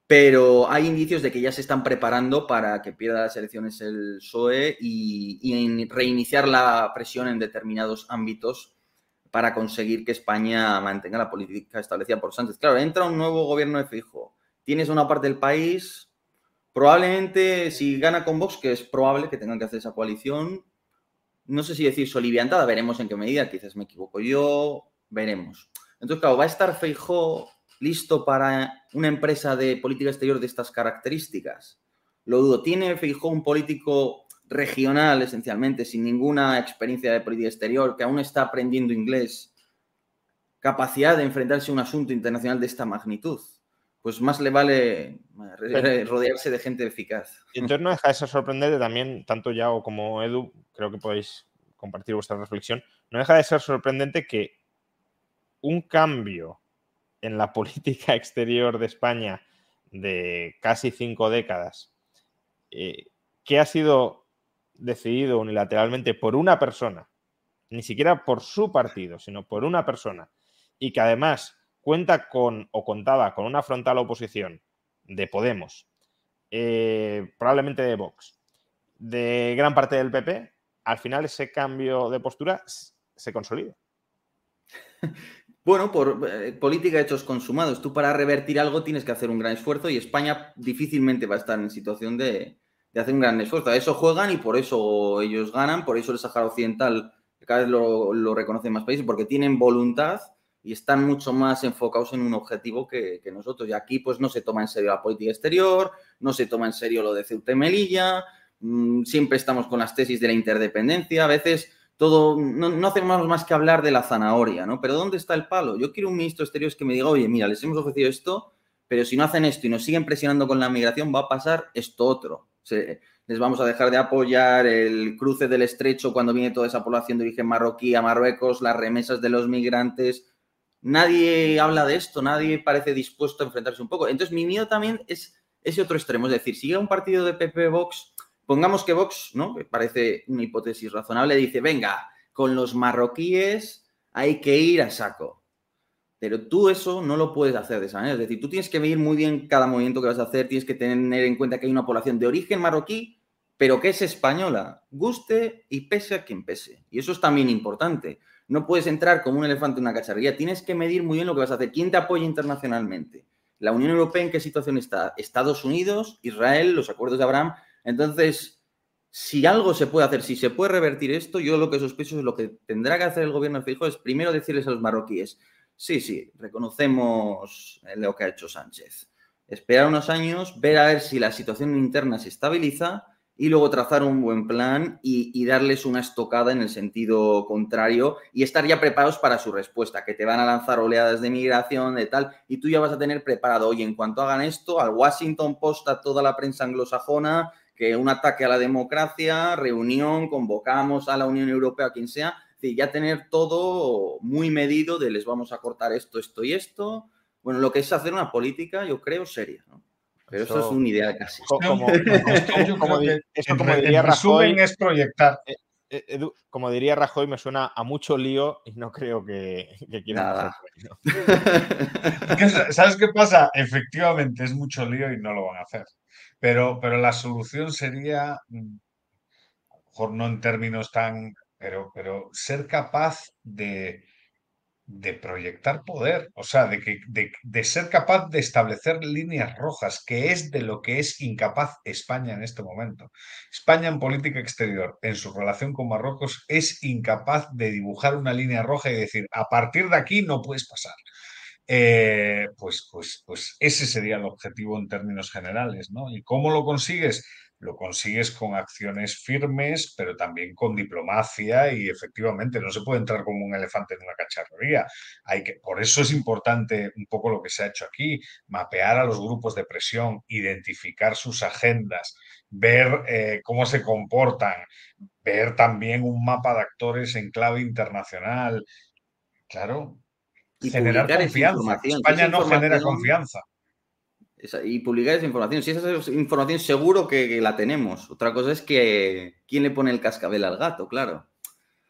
pero hay indicios de que ya se están preparando para que pierda las elecciones el PSOE y, reiniciar la presión en determinados ámbitos para conseguir que España mantenga la política establecida por Sánchez. Claro, entra un nuevo gobierno de fijo, tienes una parte del país, probablemente si gana con Vox, que es probable que tengan que hacer esa coalición, no sé si decir soliviantada, veremos en qué medida, quizás me equivoco yo, veremos. Entonces, claro, ¿va a estar Feijó listo para una empresa de política exterior de estas características? Lo dudo. ¿Tiene Feijó un político regional, esencialmente, sin ninguna experiencia de política exterior, que aún está aprendiendo inglés, capacidad de enfrentarse a un asunto internacional de esta magnitud? pues más le vale rodearse de gente eficaz. Y entonces no deja de ser sorprendente también, tanto Yao como Edu, creo que podéis compartir vuestra reflexión, no deja de ser sorprendente que un cambio en la política exterior de España de casi cinco décadas, eh, que ha sido decidido unilateralmente por una persona, ni siquiera por su partido, sino por una persona, y que además cuenta con o contaba con una frontal oposición de Podemos, eh, probablemente de Vox, de gran parte del PP, al final ese cambio de postura se consolida. Bueno, por eh, política de hechos consumados. Tú para revertir algo tienes que hacer un gran esfuerzo y España difícilmente va a estar en situación de, hacer un gran esfuerzo. A eso juegan y por eso ellos ganan, por eso el Sahara Occidental cada vez lo, lo reconocen más países, porque tienen voluntad y están mucho más enfocados en un objetivo que, nosotros. Y aquí pues no se toma en serio la política exterior, no se toma en serio lo de Ceuta y Melilla, mm, siempre estamos con las tesis de la interdependencia, a veces todo, no, hacemos más que hablar de la zanahoria, ¿no? Pero ¿dónde está el palo? Yo quiero un ministro de Exteriores que me diga, oye, mira, les hemos ofrecido esto, pero si no hacen esto y nos siguen presionando con la migración, va a pasar esto otro. les vamos a dejar de apoyar el cruce del estrecho cuando viene toda esa población de origen marroquí a Marruecos, las remesas de los migrantes, nadie habla de esto, nadie parece dispuesto a enfrentarse un poco. Entonces, mi miedo también es ese otro extremo, es decir, si llega un partido de PP Vox, pongamos que Vox, ¿no? Me parece una hipótesis razonable, dice, venga, con los marroquíes hay que ir a saco. Pero tú eso no lo puedes hacer de esa manera. Es decir, tú tienes que medir muy bien cada movimiento que vas a hacer, tienes que tener en cuenta que hay una población de origen marroquí, pero que es española, guste y pese a quien pese. Y eso es también importante. No puedes entrar como un elefante en una cacharrería. Tienes que medir muy bien lo que vas a hacer. ¿Quién te apoya internacionalmente? ¿La Unión Europea en qué situación está? ¿Estados Unidos? ¿Israel? ¿Los acuerdos de Abraham? Entonces, si algo se puede hacer, si se puede revertir esto, yo lo que sospecho es lo que tendrá que hacer el gobierno de Fijo es primero decirles a los marroquíes, sí, sí, reconocemos lo que ha hecho Sánchez. Esperar unos años, ver a ver si la situación interna se estabiliza y luego trazar un buen plan y, darles una estocada en el sentido contrario y estar ya preparados para su respuesta, que te van a lanzar oleadas de migración, de tal, y tú ya vas a tener preparado, oye, en cuanto hagan esto, al Washington Post, a toda la prensa anglosajona, que un ataque a la democracia, reunión, convocamos a la Unión Europea, a quien sea, ya tener todo muy medido de les vamos a cortar esto, esto y esto. Bueno, lo que es hacer una política, yo creo, seria, ¿no? Pero eso, es una idea casi. Como, diría Rajoy, es proyectar. Eh, eh, como diría Rajoy, me suena a mucho lío y no creo que, que quieran ¿Sabes qué pasa? Efectivamente es mucho lío y no lo van a hacer. Pero, pero la solución sería, mm, a lo mejor no en términos tan, pero, pero ser capaz de, de proyectar poder, o sea, de, que, de, ser capaz de establecer líneas rojas, que es de lo que es incapaz España en este momento. España en política exterior, en su relación con Marruecos, es incapaz de dibujar una línea roja y decir, a partir de aquí no puedes pasar. Eh, pues, pues, pues ese sería el objetivo en términos generales, ¿no? ¿Y cómo lo consigues? lo consigues con acciones firmes, pero también con diplomacia y efectivamente no se puede entrar como un elefante en una cacharrería. Hay que, por eso es importante un poco lo que se ha hecho aquí, mapear a los grupos de presión, identificar sus agendas, ver eh, cómo se comportan, ver también un mapa de actores en clave internacional. Claro, y generar confianza. España no genera confianza y publicar esa información. Si esa es información, seguro que, la tenemos. Otra cosa es que quién le pone el cascabel al gato, claro.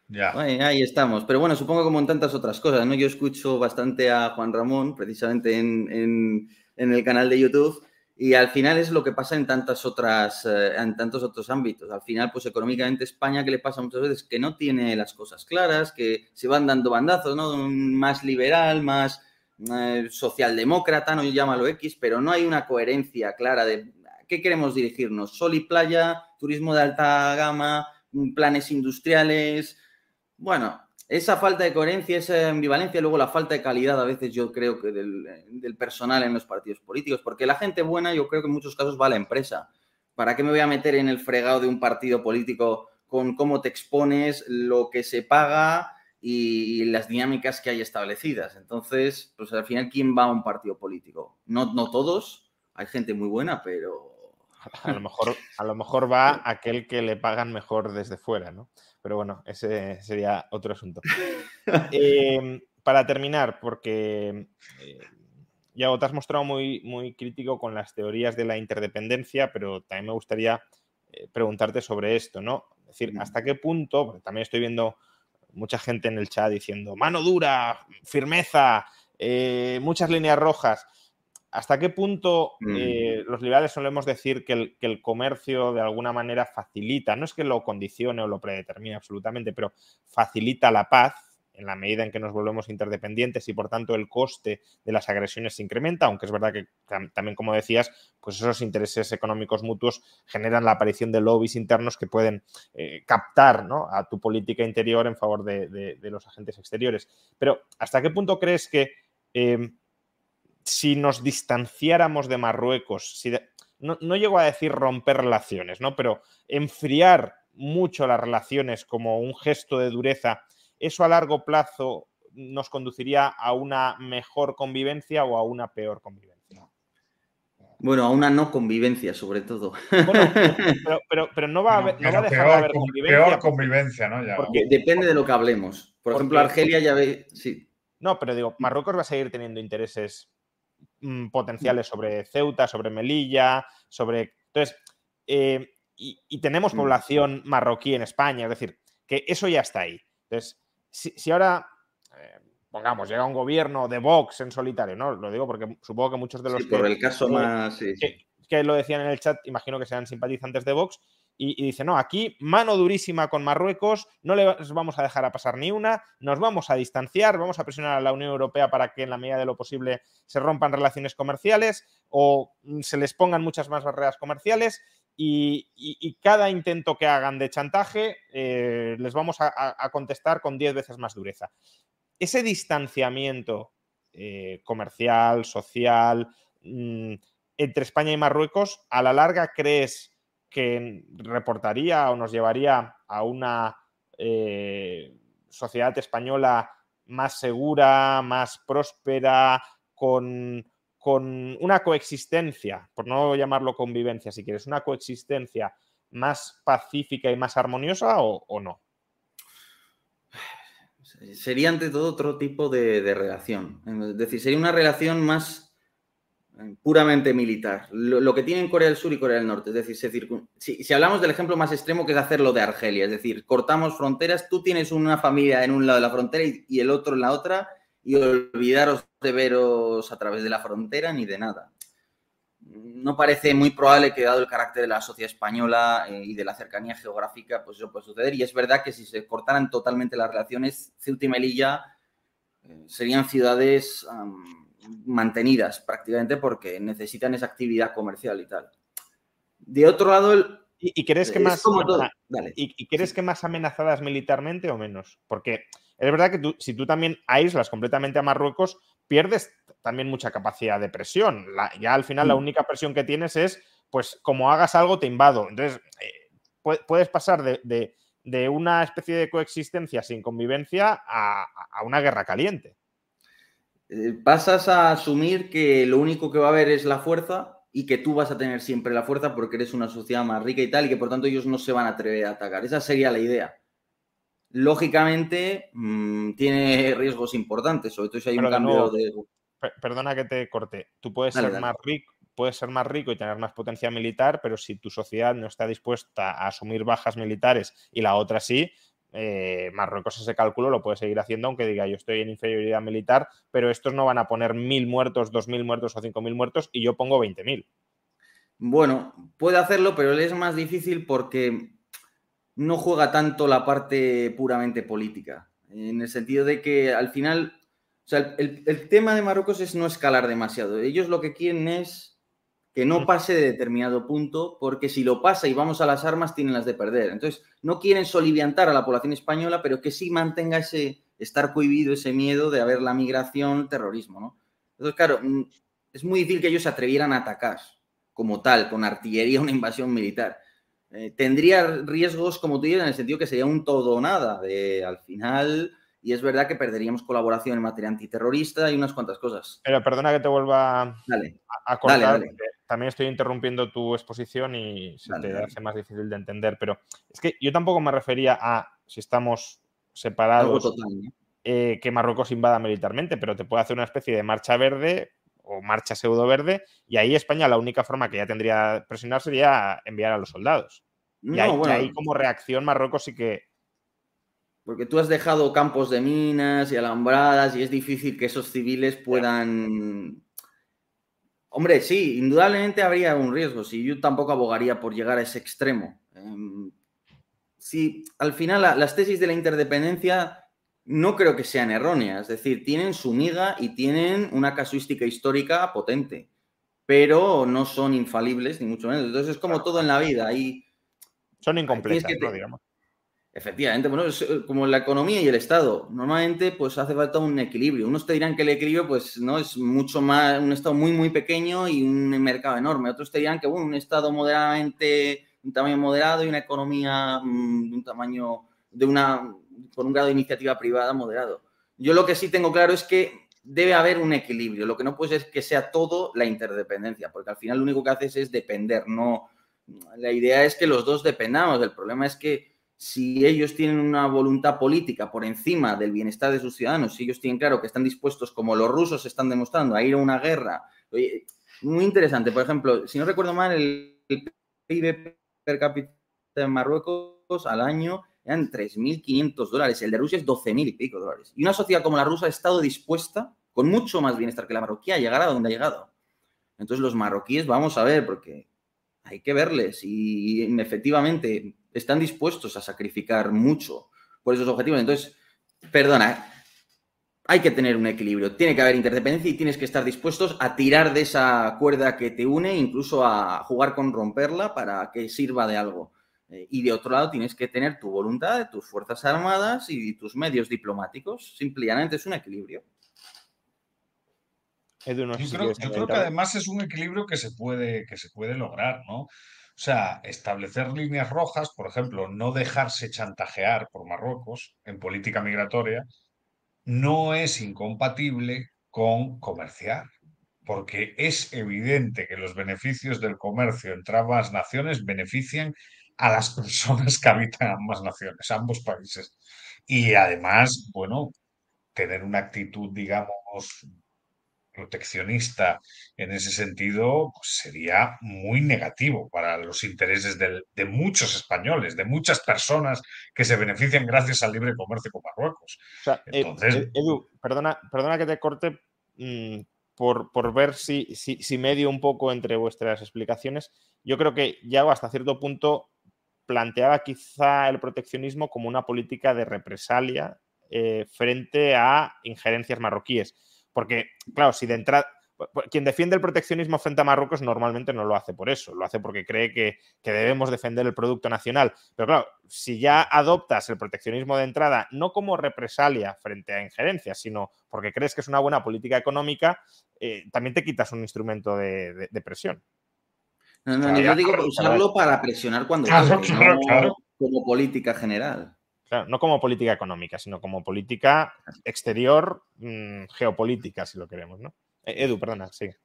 Ya. Ahí, estamos. Pero bueno, supongo como en tantas otras cosas, ¿no? Yo escucho bastante a Juan Ramón, precisamente en, el canal de YouTube, y al final es lo que pasa en tantas otras, eh, en tantos otros ámbitos. Al final, pues económicamente España, que le pasa muchas veces? Que no tiene las cosas claras, que se van dando bandazos, ¿no? Más liberal, más eh, socialdemócrata, no llámalo X, pero no hay una coherencia clara de qué queremos dirigirnos. Sol y playa, turismo de alta gama, planes industriales. Bueno, esa falta de coherencia, esa ambivalencia, luego la falta de calidad a veces yo creo que del, personal en los partidos políticos, porque la gente buena yo creo que en muchos casos va a la empresa. ¿Para qué me voy a meter en el fregado de un partido político con cómo te expones, lo que se paga y las dinámicas que hay establecidas. Entonces, pues al final, ¿quién va a un partido político? No, no todos, hay gente muy buena, pero... A lo, mejor, a lo mejor va aquel que le pagan mejor desde fuera, ¿no? Pero bueno, ese sería otro asunto. Em, para terminar, porque eh, ya te has mostrado muy, muy crítico con las teorías de la interdependencia, pero también me gustaría eh, preguntarte sobre esto, ¿no? Es decir, ¿hasta qué punto, porque también estoy viendo mucha gente en el chat diciendo mano dura, firmeza, eh, muchas líneas rojas. ¿Hasta qué punto mm. eh, los liberales solemos decir que el, que el, comercio de alguna manera facilita, no es que lo condicione o lo predetermine absolutamente, pero facilita la paz en la medida en que nos volvemos interdependientes y por tanto el coste de las agresiones se incrementa, aunque es verdad que también, como decías, pues esos intereses económicos mutuos generan la aparición de lobbies internos que pueden eh, captar a tu política interior en favor de, los agentes exteriores. Pero ¿hasta qué punto crees que em, si nos distanciáramos de Marruecos, si no, no llego a decir romper relaciones, ¿no? pero enfriar mucho las relaciones como un gesto de dureza, ¿eso a largo plazo nos conduciría a una mejor convivencia o a una peor convivencia? Bueno, a una no convivencia, sobre todo. Bueno, pero, no va a, haber, no va a dejar de haber convivencia. Peor convivencia, ¿no? porque depende de lo que hablemos. Por ejemplo, Argelia ya ve. Sí. No, pero digo, Marruecos va a seguir teniendo intereses mm, potenciales sobre Ceuta, sobre Melilla, sobre. Entonces, eh, y, tenemos mm. población marroquí en España, es decir, que eso ya está ahí. Entonces, si, ahora, eh, pongamos, llega un gobierno de Vox en solitario, ¿no? Lo digo porque supongo que muchos de los... Sí, por el caso más... Que, lo decían en el chat, imagino que sean simpatizantes de Vox, y, dice, no, aquí mano durísima con Marruecos, no les vamos a dejar a pasar ni una, nos vamos a distanciar, vamos a presionar a la Unión Europea para que en la medida de lo posible se rompan relaciones comerciales o se les pongan muchas más barreras comerciales y, cada intento que hagan de chantaje eh, les vamos a, contestar con 10 veces más dureza. Ese distanciamiento eh, comercial, social, mm, entre España y Marruecos, a la larga crees que reportaría o nos llevaría a una eh, sociedad española más segura, más próspera, con con una coexistencia, por no llamarlo convivencia, si quieres, una coexistencia más pacífica y más armoniosa o, no? Sería ante todo otro tipo de, relación. Es decir, sería una relación más puramente militar. Lo, que tienen Corea del Sur y Corea del Norte. Es decir, si, hablamos del ejemplo más extremo que es hacerlo de Argelia, es decir, cortamos fronteras, tú tienes una familia en un lado de la frontera y el otro en la otra, y olvidaros de veros a través de la frontera ni de nada. No parece muy probable que, dado el carácter de la sociedad española eh, y de la cercanía geográfica, pues eso puede suceder. Y es verdad que si se cortaran totalmente las relaciones, Ceuta y Melilla eh, serían ciudades mantenidas prácticamente porque necesitan esa actividad comercial y tal. De otro lado, el, ¿Y, crees que más, ¿Y, crees que más amenazadas militarmente o menos? Porque es verdad que si tú también aíslas completamente a Marruecos, pierdes también mucha capacidad de presión. ya al final la mm. única presión que tienes es, pues como hagas algo, te invado. Entonces, eh, puedes pasar de, una especie de coexistencia sin convivencia a, una guerra caliente. Eh, pasas a asumir que lo único que va a haber es la fuerza y que tú vas a tener siempre la fuerza porque eres una sociedad más rica y tal, y que por tanto ellos no se van a atrever a atacar. Esa sería la idea lógicamente mm, tiene riesgos importantes, sobre todo si hay un cambio de... Perdona que te corte. Tú puedes ser más rico, puedes ser más rico y tener más potencia militar, pero si tu sociedad no está dispuesta a asumir bajas militares y la otra sí, eh, Marruecos ese cálculo lo puede seguir haciendo, aunque diga yo estoy en inferioridad militar, pero estos no van a poner mil muertos, dos mil muertos o cinco mil muertos y yo pongo veinte mil. Bueno, puede hacerlo, pero es más difícil porque no juega tanto la parte puramente política, en el sentido de que al final, o sea, el, tema de Marruecos es no escalar demasiado. Ellos lo que quieren es que no mm. pase de determinado punto, porque si lo pasa y vamos a las armas, tienen las de perder. Entonces, no quieren soliviantar a la población española, pero que sí mantenga ese estar cohibido, ese miedo de haber la migración, terrorismo, ¿no? Entonces, claro, mm, es muy difícil que ellos se atrevieran a atacar como tal, con artillería, una invasión militar. Eh, tendría riesgos, como tú dices, en el sentido que sería un todo o nada. De, al final, y es verdad que perderíamos colaboración en materia antiterrorista y unas cuantas cosas. Pero perdona que te vuelva a cortar. También estoy interrumpiendo tu exposición y se te hace más difícil de entender. Pero es que yo tampoco me refería a si estamos separados. Eh, que Marruecos invada militarmente, pero te puede hacer una especie de marcha verde o marcha pseudo verde, y ahí España la única forma que ya tendría de presionar sería enviar a los soldados. y, ahí, como reacción Marruecos sí que... Porque tú has dejado campos de minas y alambradas y es difícil que esos civiles puedan... Hombre, sí, indudablemente habría un riesgo. Si yo tampoco abogaría por llegar a ese extremo. Em, si al final las tesis de la interdependencia no creo que sean erróneas. Es decir, tienen su miga y tienen una casuística histórica potente, pero no son infalibles, ni mucho menos. Entonces es como todo en la vida. Son incompletas, digamos. Efectivamente, bueno, es eh, como la economía y el Estado. Normalmente, pues hace falta un equilibrio. Unos te dirán que el equilibrio, pues, no es mucho más, un Estado muy, muy pequeño y un mercado enorme. Otros te dirán que, bueno, un Estado moderadamente, un tamaño moderado y una economía mm, de un tamaño, de una, con un grado de iniciativa privada moderado. Yo lo que sí tengo claro es que debe haber un equilibrio. Lo que no puede ser es que sea todo la interdependencia, porque al final lo único que haces es depender. No, la idea es que los dos dependamos. El problema es que si ellos tienen una voluntad política por encima del bienestar de sus ciudadanos, si ellos tienen claro que están dispuestos, como los rusos están demostrando, a ir a una guerra. muy interesante. Por ejemplo, si no recuerdo mal, el PIB per cápita de Marruecos al año eran 3.500 dólares, el de Rusia es 12.000 y pico dólares. Y una sociedad como la rusa ha estado dispuesta, con mucho más bienestar que la marroquí, a llegar a donde ha llegado. Entonces los marroquíes, vamos a ver, porque hay que verles y efectivamente están dispuestos a sacrificar mucho por esos objetivos. Entonces, perdona, hay que tener un equilibrio, tiene que haber interdependencia y tienes que estar dispuestos a tirar de esa cuerda que te une, incluso a jugar con romperla para que sirva de algo. Eh, y de otro lado tienes que tener tu voluntad tus Fuerzas Armadas y tus medios diplomáticos. Simplemente es un equilibrio. Yo creo, que además es un equilibrio que se puede, que se puede lograr, ¿no? O sea, establecer líneas rojas, por ejemplo, no dejarse chantajear por Marruecos en política migratoria, no es incompatible con comerciar, porque es evidente que los beneficios del comercio entre ambas naciones benefician a las personas que habitan ambas naciones, ambos países. Y además, bueno, tener una actitud, digamos, proteccionista en ese sentido pues, sería muy negativo para los intereses de muchos españoles, de muchas personas que se benefician gracias al libre comercio con Marruecos. Eh, Entonces, eh, Edu, perdona, perdona que te corte mm, por, por, ver si, si, si, medio un poco entre vuestras explicaciones. Yo creo que ya hasta cierto punto planteaba quizá el proteccionismo como una política de represalia eh, frente a injerencias marroquíes porque, claro, si de entrada. Quien defiende el proteccionismo frente a Marruecos normalmente no lo hace por eso, lo hace porque cree que, debemos defender el producto nacional. Pero claro, si ya adoptas el proteccionismo de entrada, no como represalia frente a injerencias, sino porque crees que es una buena política económica, eh, también te quitas un instrumento de, presión. No, no, no, yo digo usarlo para presionar cuando claro, claro, como política general no como política económica, sino como política exterior, mm, geopolítica, si lo queremos, ¿no? E-, Edu, perdona, sigue.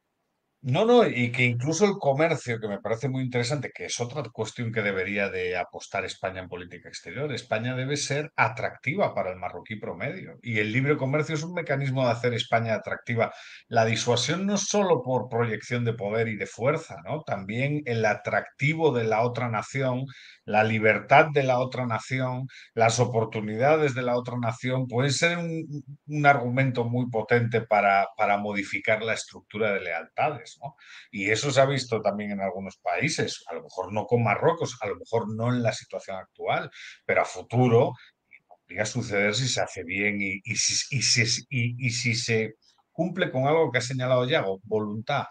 No, no, y que incluso el comercio, que me parece muy interesante, que es otra cuestión que debería de apostar España en política exterior. España debe ser atractiva para el marroquí promedio y el libre comercio es un mecanismo de hacer España atractiva. La disuasión no solo por proyección de poder y de fuerza, ¿no? También el atractivo de la otra nación, la libertad de la otra nación, las oportunidades de la otra nación, puede ser un, un argumento muy potente para, para modificar la estructura de lealtades. Y eso se ha visto también en algunos países, a lo mejor no con Marruecos, a lo mejor no en la situación actual, pero a futuro podría suceder si se hace bien y, si, se cumple con algo que ha señalado Yago, voluntad.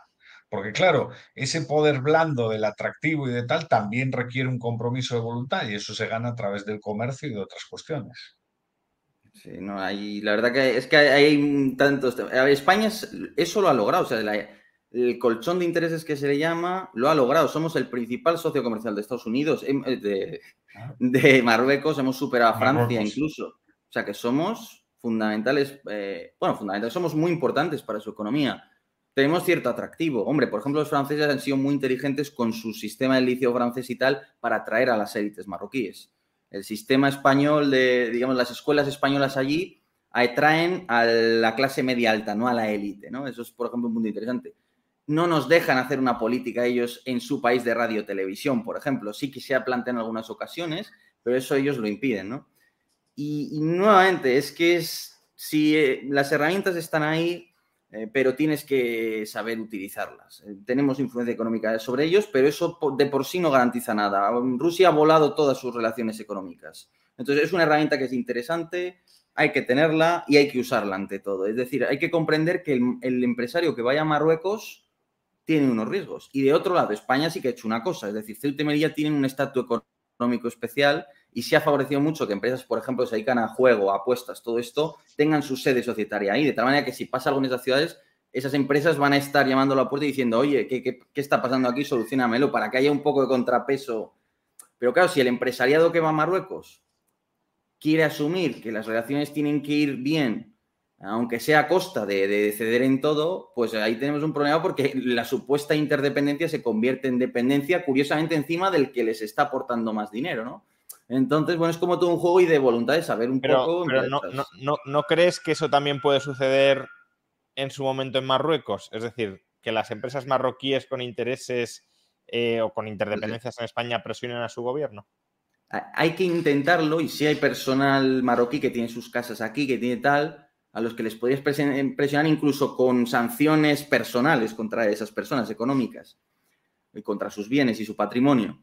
Porque claro, ese poder blando del atractivo y de tal también requiere un compromiso de voluntad y eso se gana a través del comercio y de otras cuestiones. Sí, no, hay, la verdad que es que hay, tantos España eso lo ha logrado. O sea, la, el colchón de intereses que se le llama lo ha logrado. Somos el principal socio comercial de Estados Unidos, em, eh, ah. de, Marruecos, hemos superado a Francia incluso. O sea que somos fundamentales, eh, bueno, fundamentales, somos muy importantes para su economía. Tenemos cierto atractivo. Hombre, por ejemplo, los franceses han sido muy inteligentes con su sistema de licio francés y tal para atraer a las élites marroquíes. El sistema español de, digamos, las escuelas españolas allí atraen a la clase media alta, no a la élite, ¿no? Eso es, por ejemplo, un punto interesante no nos dejan hacer una política ellos en su país de radio televisión, por ejemplo. Sí que se ha planteado en algunas ocasiones, pero eso ellos lo impiden, ¿no? Y, nuevamente, es que es, si eh, las herramientas están ahí, eh, pero tienes que saber utilizarlas. Eh, tenemos influencia económica sobre ellos, pero eso de por sí no garantiza nada. Rusia ha volado todas sus relaciones económicas. Entonces, es una herramienta que es interesante, hay que tenerla y hay que usarla ante todo. Es decir, hay que comprender que el empresario que vaya a Marruecos tiene unos riesgos. Y de otro lado, España sí que ha hecho una cosa, es decir, Ceuta y Melilla tienen un estatus económico especial y se ha favorecido mucho que empresas, por ejemplo, que se dedican a juego, apuestas, todo esto, tengan su sede societaria ahí, de tal manera que si pasa algo en esas ciudades, esas empresas van a estar llamando a la puerta y diciendo, oye, ¿qué, qué, qué está pasando aquí? Solucionamelo para que haya un poco de contrapeso. Pero claro, si el empresariado que va a Marruecos quiere asumir que las relaciones tienen que ir bien aunque sea a costa de, ceder en todo, pues ahí tenemos un problema porque la supuesta interdependencia se convierte en dependencia, curiosamente, encima del que les está aportando más dinero, ¿no? Entonces, bueno, es como todo un juego y de voluntad de saber un poco. Pero no, no, no, crees que eso también puede suceder en su momento en Marruecos? Es decir, que las empresas marroquíes con intereses eh, o con interdependencias en España presionen a su gobierno. Hay que intentarlo y si hay personal marroquí que tiene sus casas aquí, que tiene tal, a los que les podías presionar incluso con sanciones personales contra esas personas económicas y contra sus bienes y su patrimonio.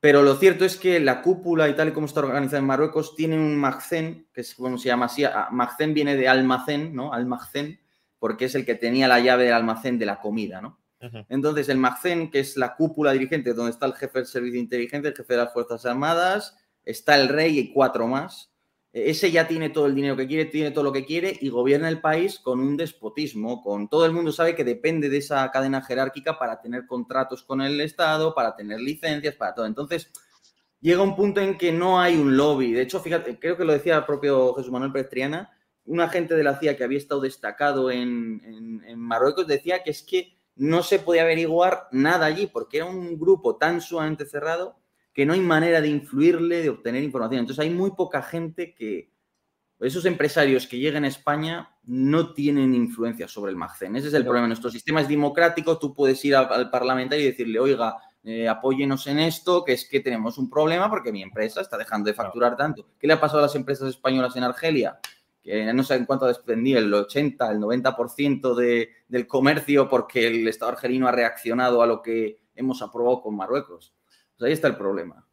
Pero lo cierto es que la cúpula y tal y como está organizada en Marruecos tiene un magcén, que es como se llama así, magcén viene de almacén, ¿no? Almacén, porque es el que tenía la llave del almacén de la comida, ¿no? Entonces, el magcén, que es la cúpula dirigente, donde está el jefe del servicio de inteligencia, el jefe de las Fuerzas Armadas, está el rey y cuatro más, ese ya tiene todo el dinero que quiere, tiene todo lo que quiere y gobierna el país con un despotismo, con todo el mundo sabe que depende de esa cadena jerárquica para tener contratos con el Estado, para tener licencias, para todo. Entonces, llega un punto en que no hay un lobby. De hecho, fíjate, creo que lo decía el propio Jesús Manuel Pérez un agente de la CIA que había estado destacado en, en Marruecos decía que es que no se podía averiguar nada allí porque era un grupo tan sumamente cerrado que no hay manera de influirle, de obtener información. Entonces hay muy poca gente que, esos empresarios que llegan a España no tienen influencia sobre el MAGCEN. Ese es el problema. Nuestro sistema es democrático, tú puedes ir al, parlamentario y decirle, oiga, eh, apóyenos en esto, que es que tenemos un problema porque mi empresa está dejando de facturar tanto. ¿Qué le ha pasado a las empresas españolas en Argelia? Que no sé en cuánto ha desprendido, el 80, el 90% de, del comercio porque el Estado argelino ha reaccionado a lo que hemos aprobado con Marruecos. Pues ahí está el problema.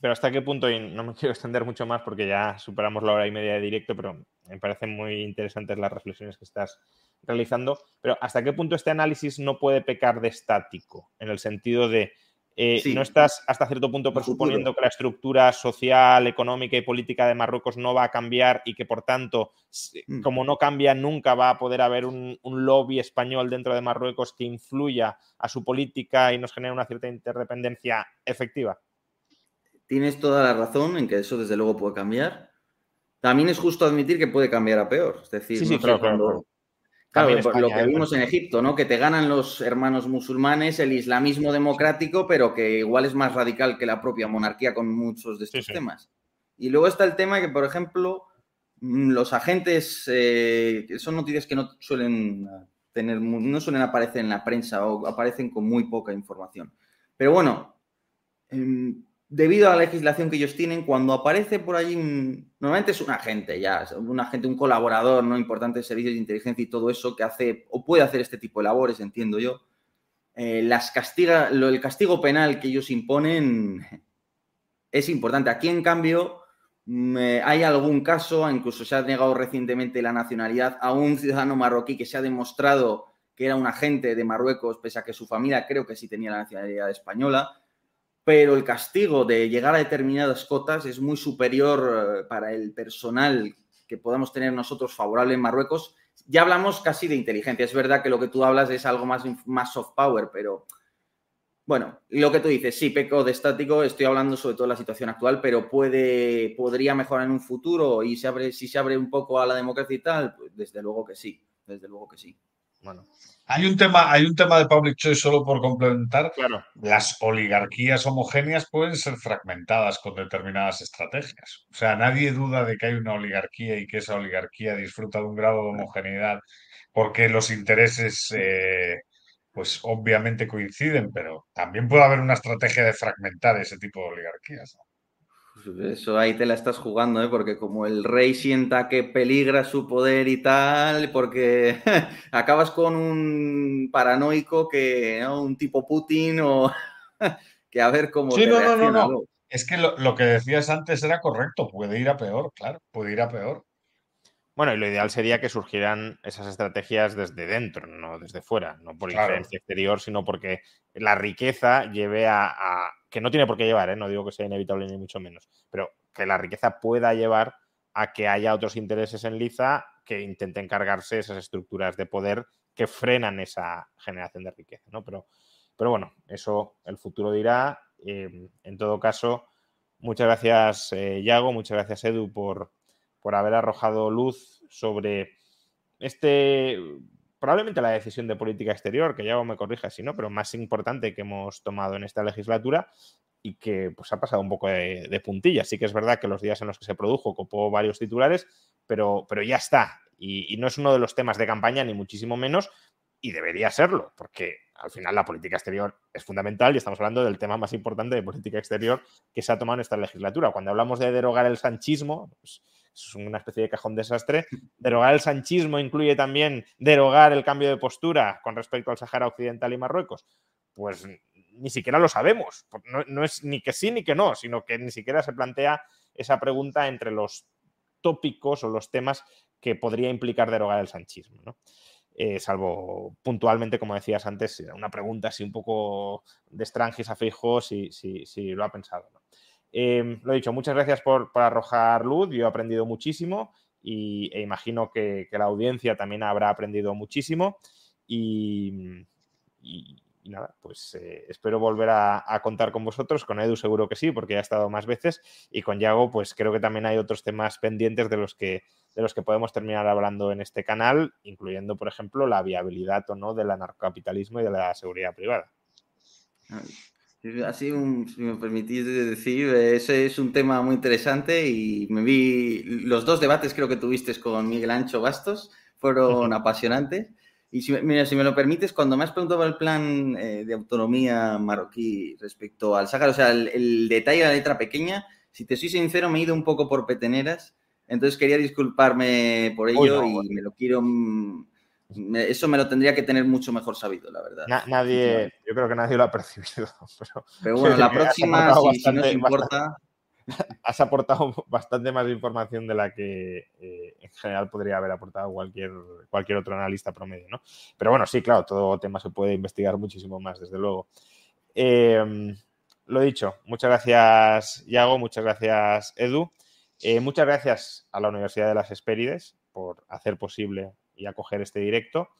Pero hasta qué punto, y no me quiero extender mucho más porque ya superamos la hora y media de directo, pero me parecen muy interesantes las reflexiones que estás realizando, pero hasta qué punto este análisis no puede pecar de estático, en el sentido de, eh, no estás hasta cierto punto presuponiendo que la estructura social, económica y política de Marruecos no va a cambiar y que por tanto, mm. como no cambia nunca, va a poder haber un, lobby español dentro de Marruecos que influya a su política y nos genere una cierta interdependencia efectiva. Tienes toda la razón en que eso desde luego puede cambiar. También es justo admitir que puede cambiar a peor. Es decir, cuando, Claro, lo que ¿eh? vimos en Egipto, ¿no? Que te ganan los hermanos musulmanes, el islamismo democrático, pero que igual es más radical que la propia monarquía con muchos de estos temas. Y luego está el tema que, por ejemplo, mm, los agentes, eh, son noticias que no suelen tener, no suelen aparecer en la prensa o aparecen con muy poca información. Pero bueno, em, debido a la legislación que ellos tienen, cuando aparece por allí, normalmente es un agente ya, un agente, un colaborador no importante de servicios de inteligencia y todo eso que hace o puede hacer este tipo de labores, entiendo yo. Eh, las castiga, lo, el castigo penal que ellos imponen es importante. Aquí, en cambio, mm, eh, hay algún caso, incluso se ha negado recientemente la nacionalidad a un ciudadano marroquí que se ha demostrado que era un agente de Marruecos, pese a que su familia creo que sí tenía la nacionalidad española pero el castigo de llegar a determinadas cotas es muy superior eh, para el personal que podamos tener nosotros favorable en Marruecos. Ya hablamos casi de inteligencia. Es verdad que lo que tú hablas es algo más, más soft power, pero bueno, lo que tú dices, sí, peco de estático, estoy hablando sobre todo de la situación actual, pero puede, podría mejorar en un futuro y se abre, si se abre un poco a la democracia y tal, pues desde luego que sí, desde luego que sí. Bueno, hay un tema, hay un tema de public choice solo por complementar. Claro. Las oligarquías homogéneas pueden ser fragmentadas con determinadas estrategias. O sea, nadie duda de que hay una oligarquía y que esa oligarquía disfruta de un grado de homogeneidad porque los intereses, eh, pues obviamente coinciden, pero también puede haber una estrategia de fragmentar ese tipo de oligarquías. Eso ahí te la estás jugando, ¿eh? porque como el rey sienta que peligra su poder y tal, porque acabas con un paranoico que, Un tipo Putin o que a ver cómo... Sí, no, no, no, no. Es que lo, lo, que decías antes era correcto, puede ir a peor, claro, puede ir a peor. Bueno, y lo ideal sería que surgieran esas estrategias desde dentro, no desde fuera, no por influencia exterior, sino porque la riqueza lleve a, que no tiene por qué llevar, ¿eh? no digo que sea inevitable ni mucho menos, pero que la riqueza pueda llevar a que haya otros intereses en Liza que intenten cargarse esas estructuras de poder que frenan esa generación de riqueza, ¿no? Pero, pero bueno, eso el futuro dirá. Eh, en todo caso, muchas gracias, eh, Yago, muchas gracias, Edu, por, por haber arrojado luz sobre este, probablemente la decisión de política exterior, que ya me corrija si no, pero más importante que hemos tomado en esta legislatura y que pues ha pasado un poco de, puntilla. Sí que es verdad que los días en los que se produjo copó varios titulares, pero, pero ya está. Y, y no es uno de los temas de campaña, ni muchísimo menos, y debería serlo, porque al final la política exterior es fundamental y estamos hablando del tema más importante de política exterior que se ha tomado en esta legislatura. Cuando hablamos de derogar el sanchismo, pues, es una especie de cajón desastre. Derogar el sanchismo incluye también derogar el cambio de postura con respecto al Sahara Occidental y Marruecos. Pues ni siquiera lo sabemos. No, es ni que sí ni que no, sino que ni siquiera se plantea esa pregunta entre los tópicos o los temas que podría implicar derogar el sanchismo. Eh, salvo puntualmente, como decías antes, una pregunta así un poco de extranjis a fijo si, si, lo ha pensado. Eh, lo dicho, muchas gracias por, arrojar luz, yo he aprendido muchísimo y, e imagino que, la audiencia también habrá aprendido muchísimo y, nada, pues eh, espero volver a, contar con vosotros, con Edu seguro que sí, porque ya ha estado más veces, y con Yago, pues creo que también hay otros temas pendientes de los que, de los que podemos terminar hablando en este canal, incluyendo, por ejemplo, la viabilidad o no del anarcocapitalismo y de la seguridad privada. Así, un, si me permitís decir, ese es un tema muy interesante y me vi los dos debates creo que tuviste con Miguel Ancho Bastos, fueron apasionantes. Y si, mira, si me lo permites, cuando me has preguntado el plan eh, de autonomía marroquí respecto al Sáhara, o sea, el, el, detalle de la letra pequeña, si te soy sincero, me he ido un poco por peteneras, entonces quería disculparme por ello no, y bueno. me lo quiero... Eso me lo tendría que tener mucho mejor sabido, la verdad. Na, nadie, yo creo que nadie lo ha percibido. Pero, pero bueno, la próxima, si, bastante, si importa... Bastante has aportado bastante más información de la que eh, en general podría haber aportado cualquier, cualquier otro analista promedio, ¿no? Pero bueno, sí, claro, todo tema se puede investigar muchísimo más, desde luego. Eh, lo dicho, muchas gracias, Iago, muchas gracias, Edu. Eh, muchas gracias a la Universidad de las Hespérides por hacer posible y acoger este directo.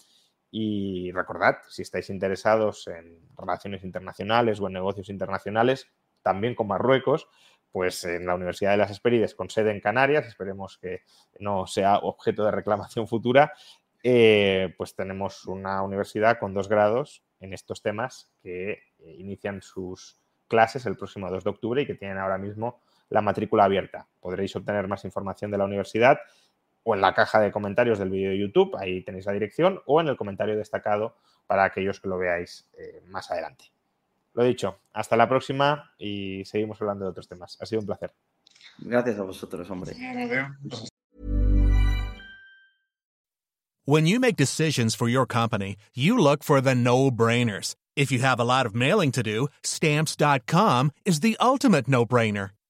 Y recordad, si estáis interesados en relaciones internacionales o en negocios internacionales, también con Marruecos, pues en la Universidad de las Hespérides con sede en Canarias, esperemos que no sea objeto de reclamación futura, eh, pues tenemos una universidad con dos grados en estos temas que eh, inician sus clases el próximo 2 de octubre y que tienen ahora mismo la matrícula abierta. Podréis obtener más información de la universidad o en la caja de comentarios del vídeo de YouTube, ahí tenéis la dirección, o en el comentario destacado para aquellos que lo veáis eh, más adelante. Lo dicho, hasta la próxima y seguimos hablando de otros temas. Ha sido un placer. Gracias a vosotros, hombre. When you make decisions for your company, you look for the no-brainers. If you have a lot of mailing to do, stamps.com is the ultimate no-brainer.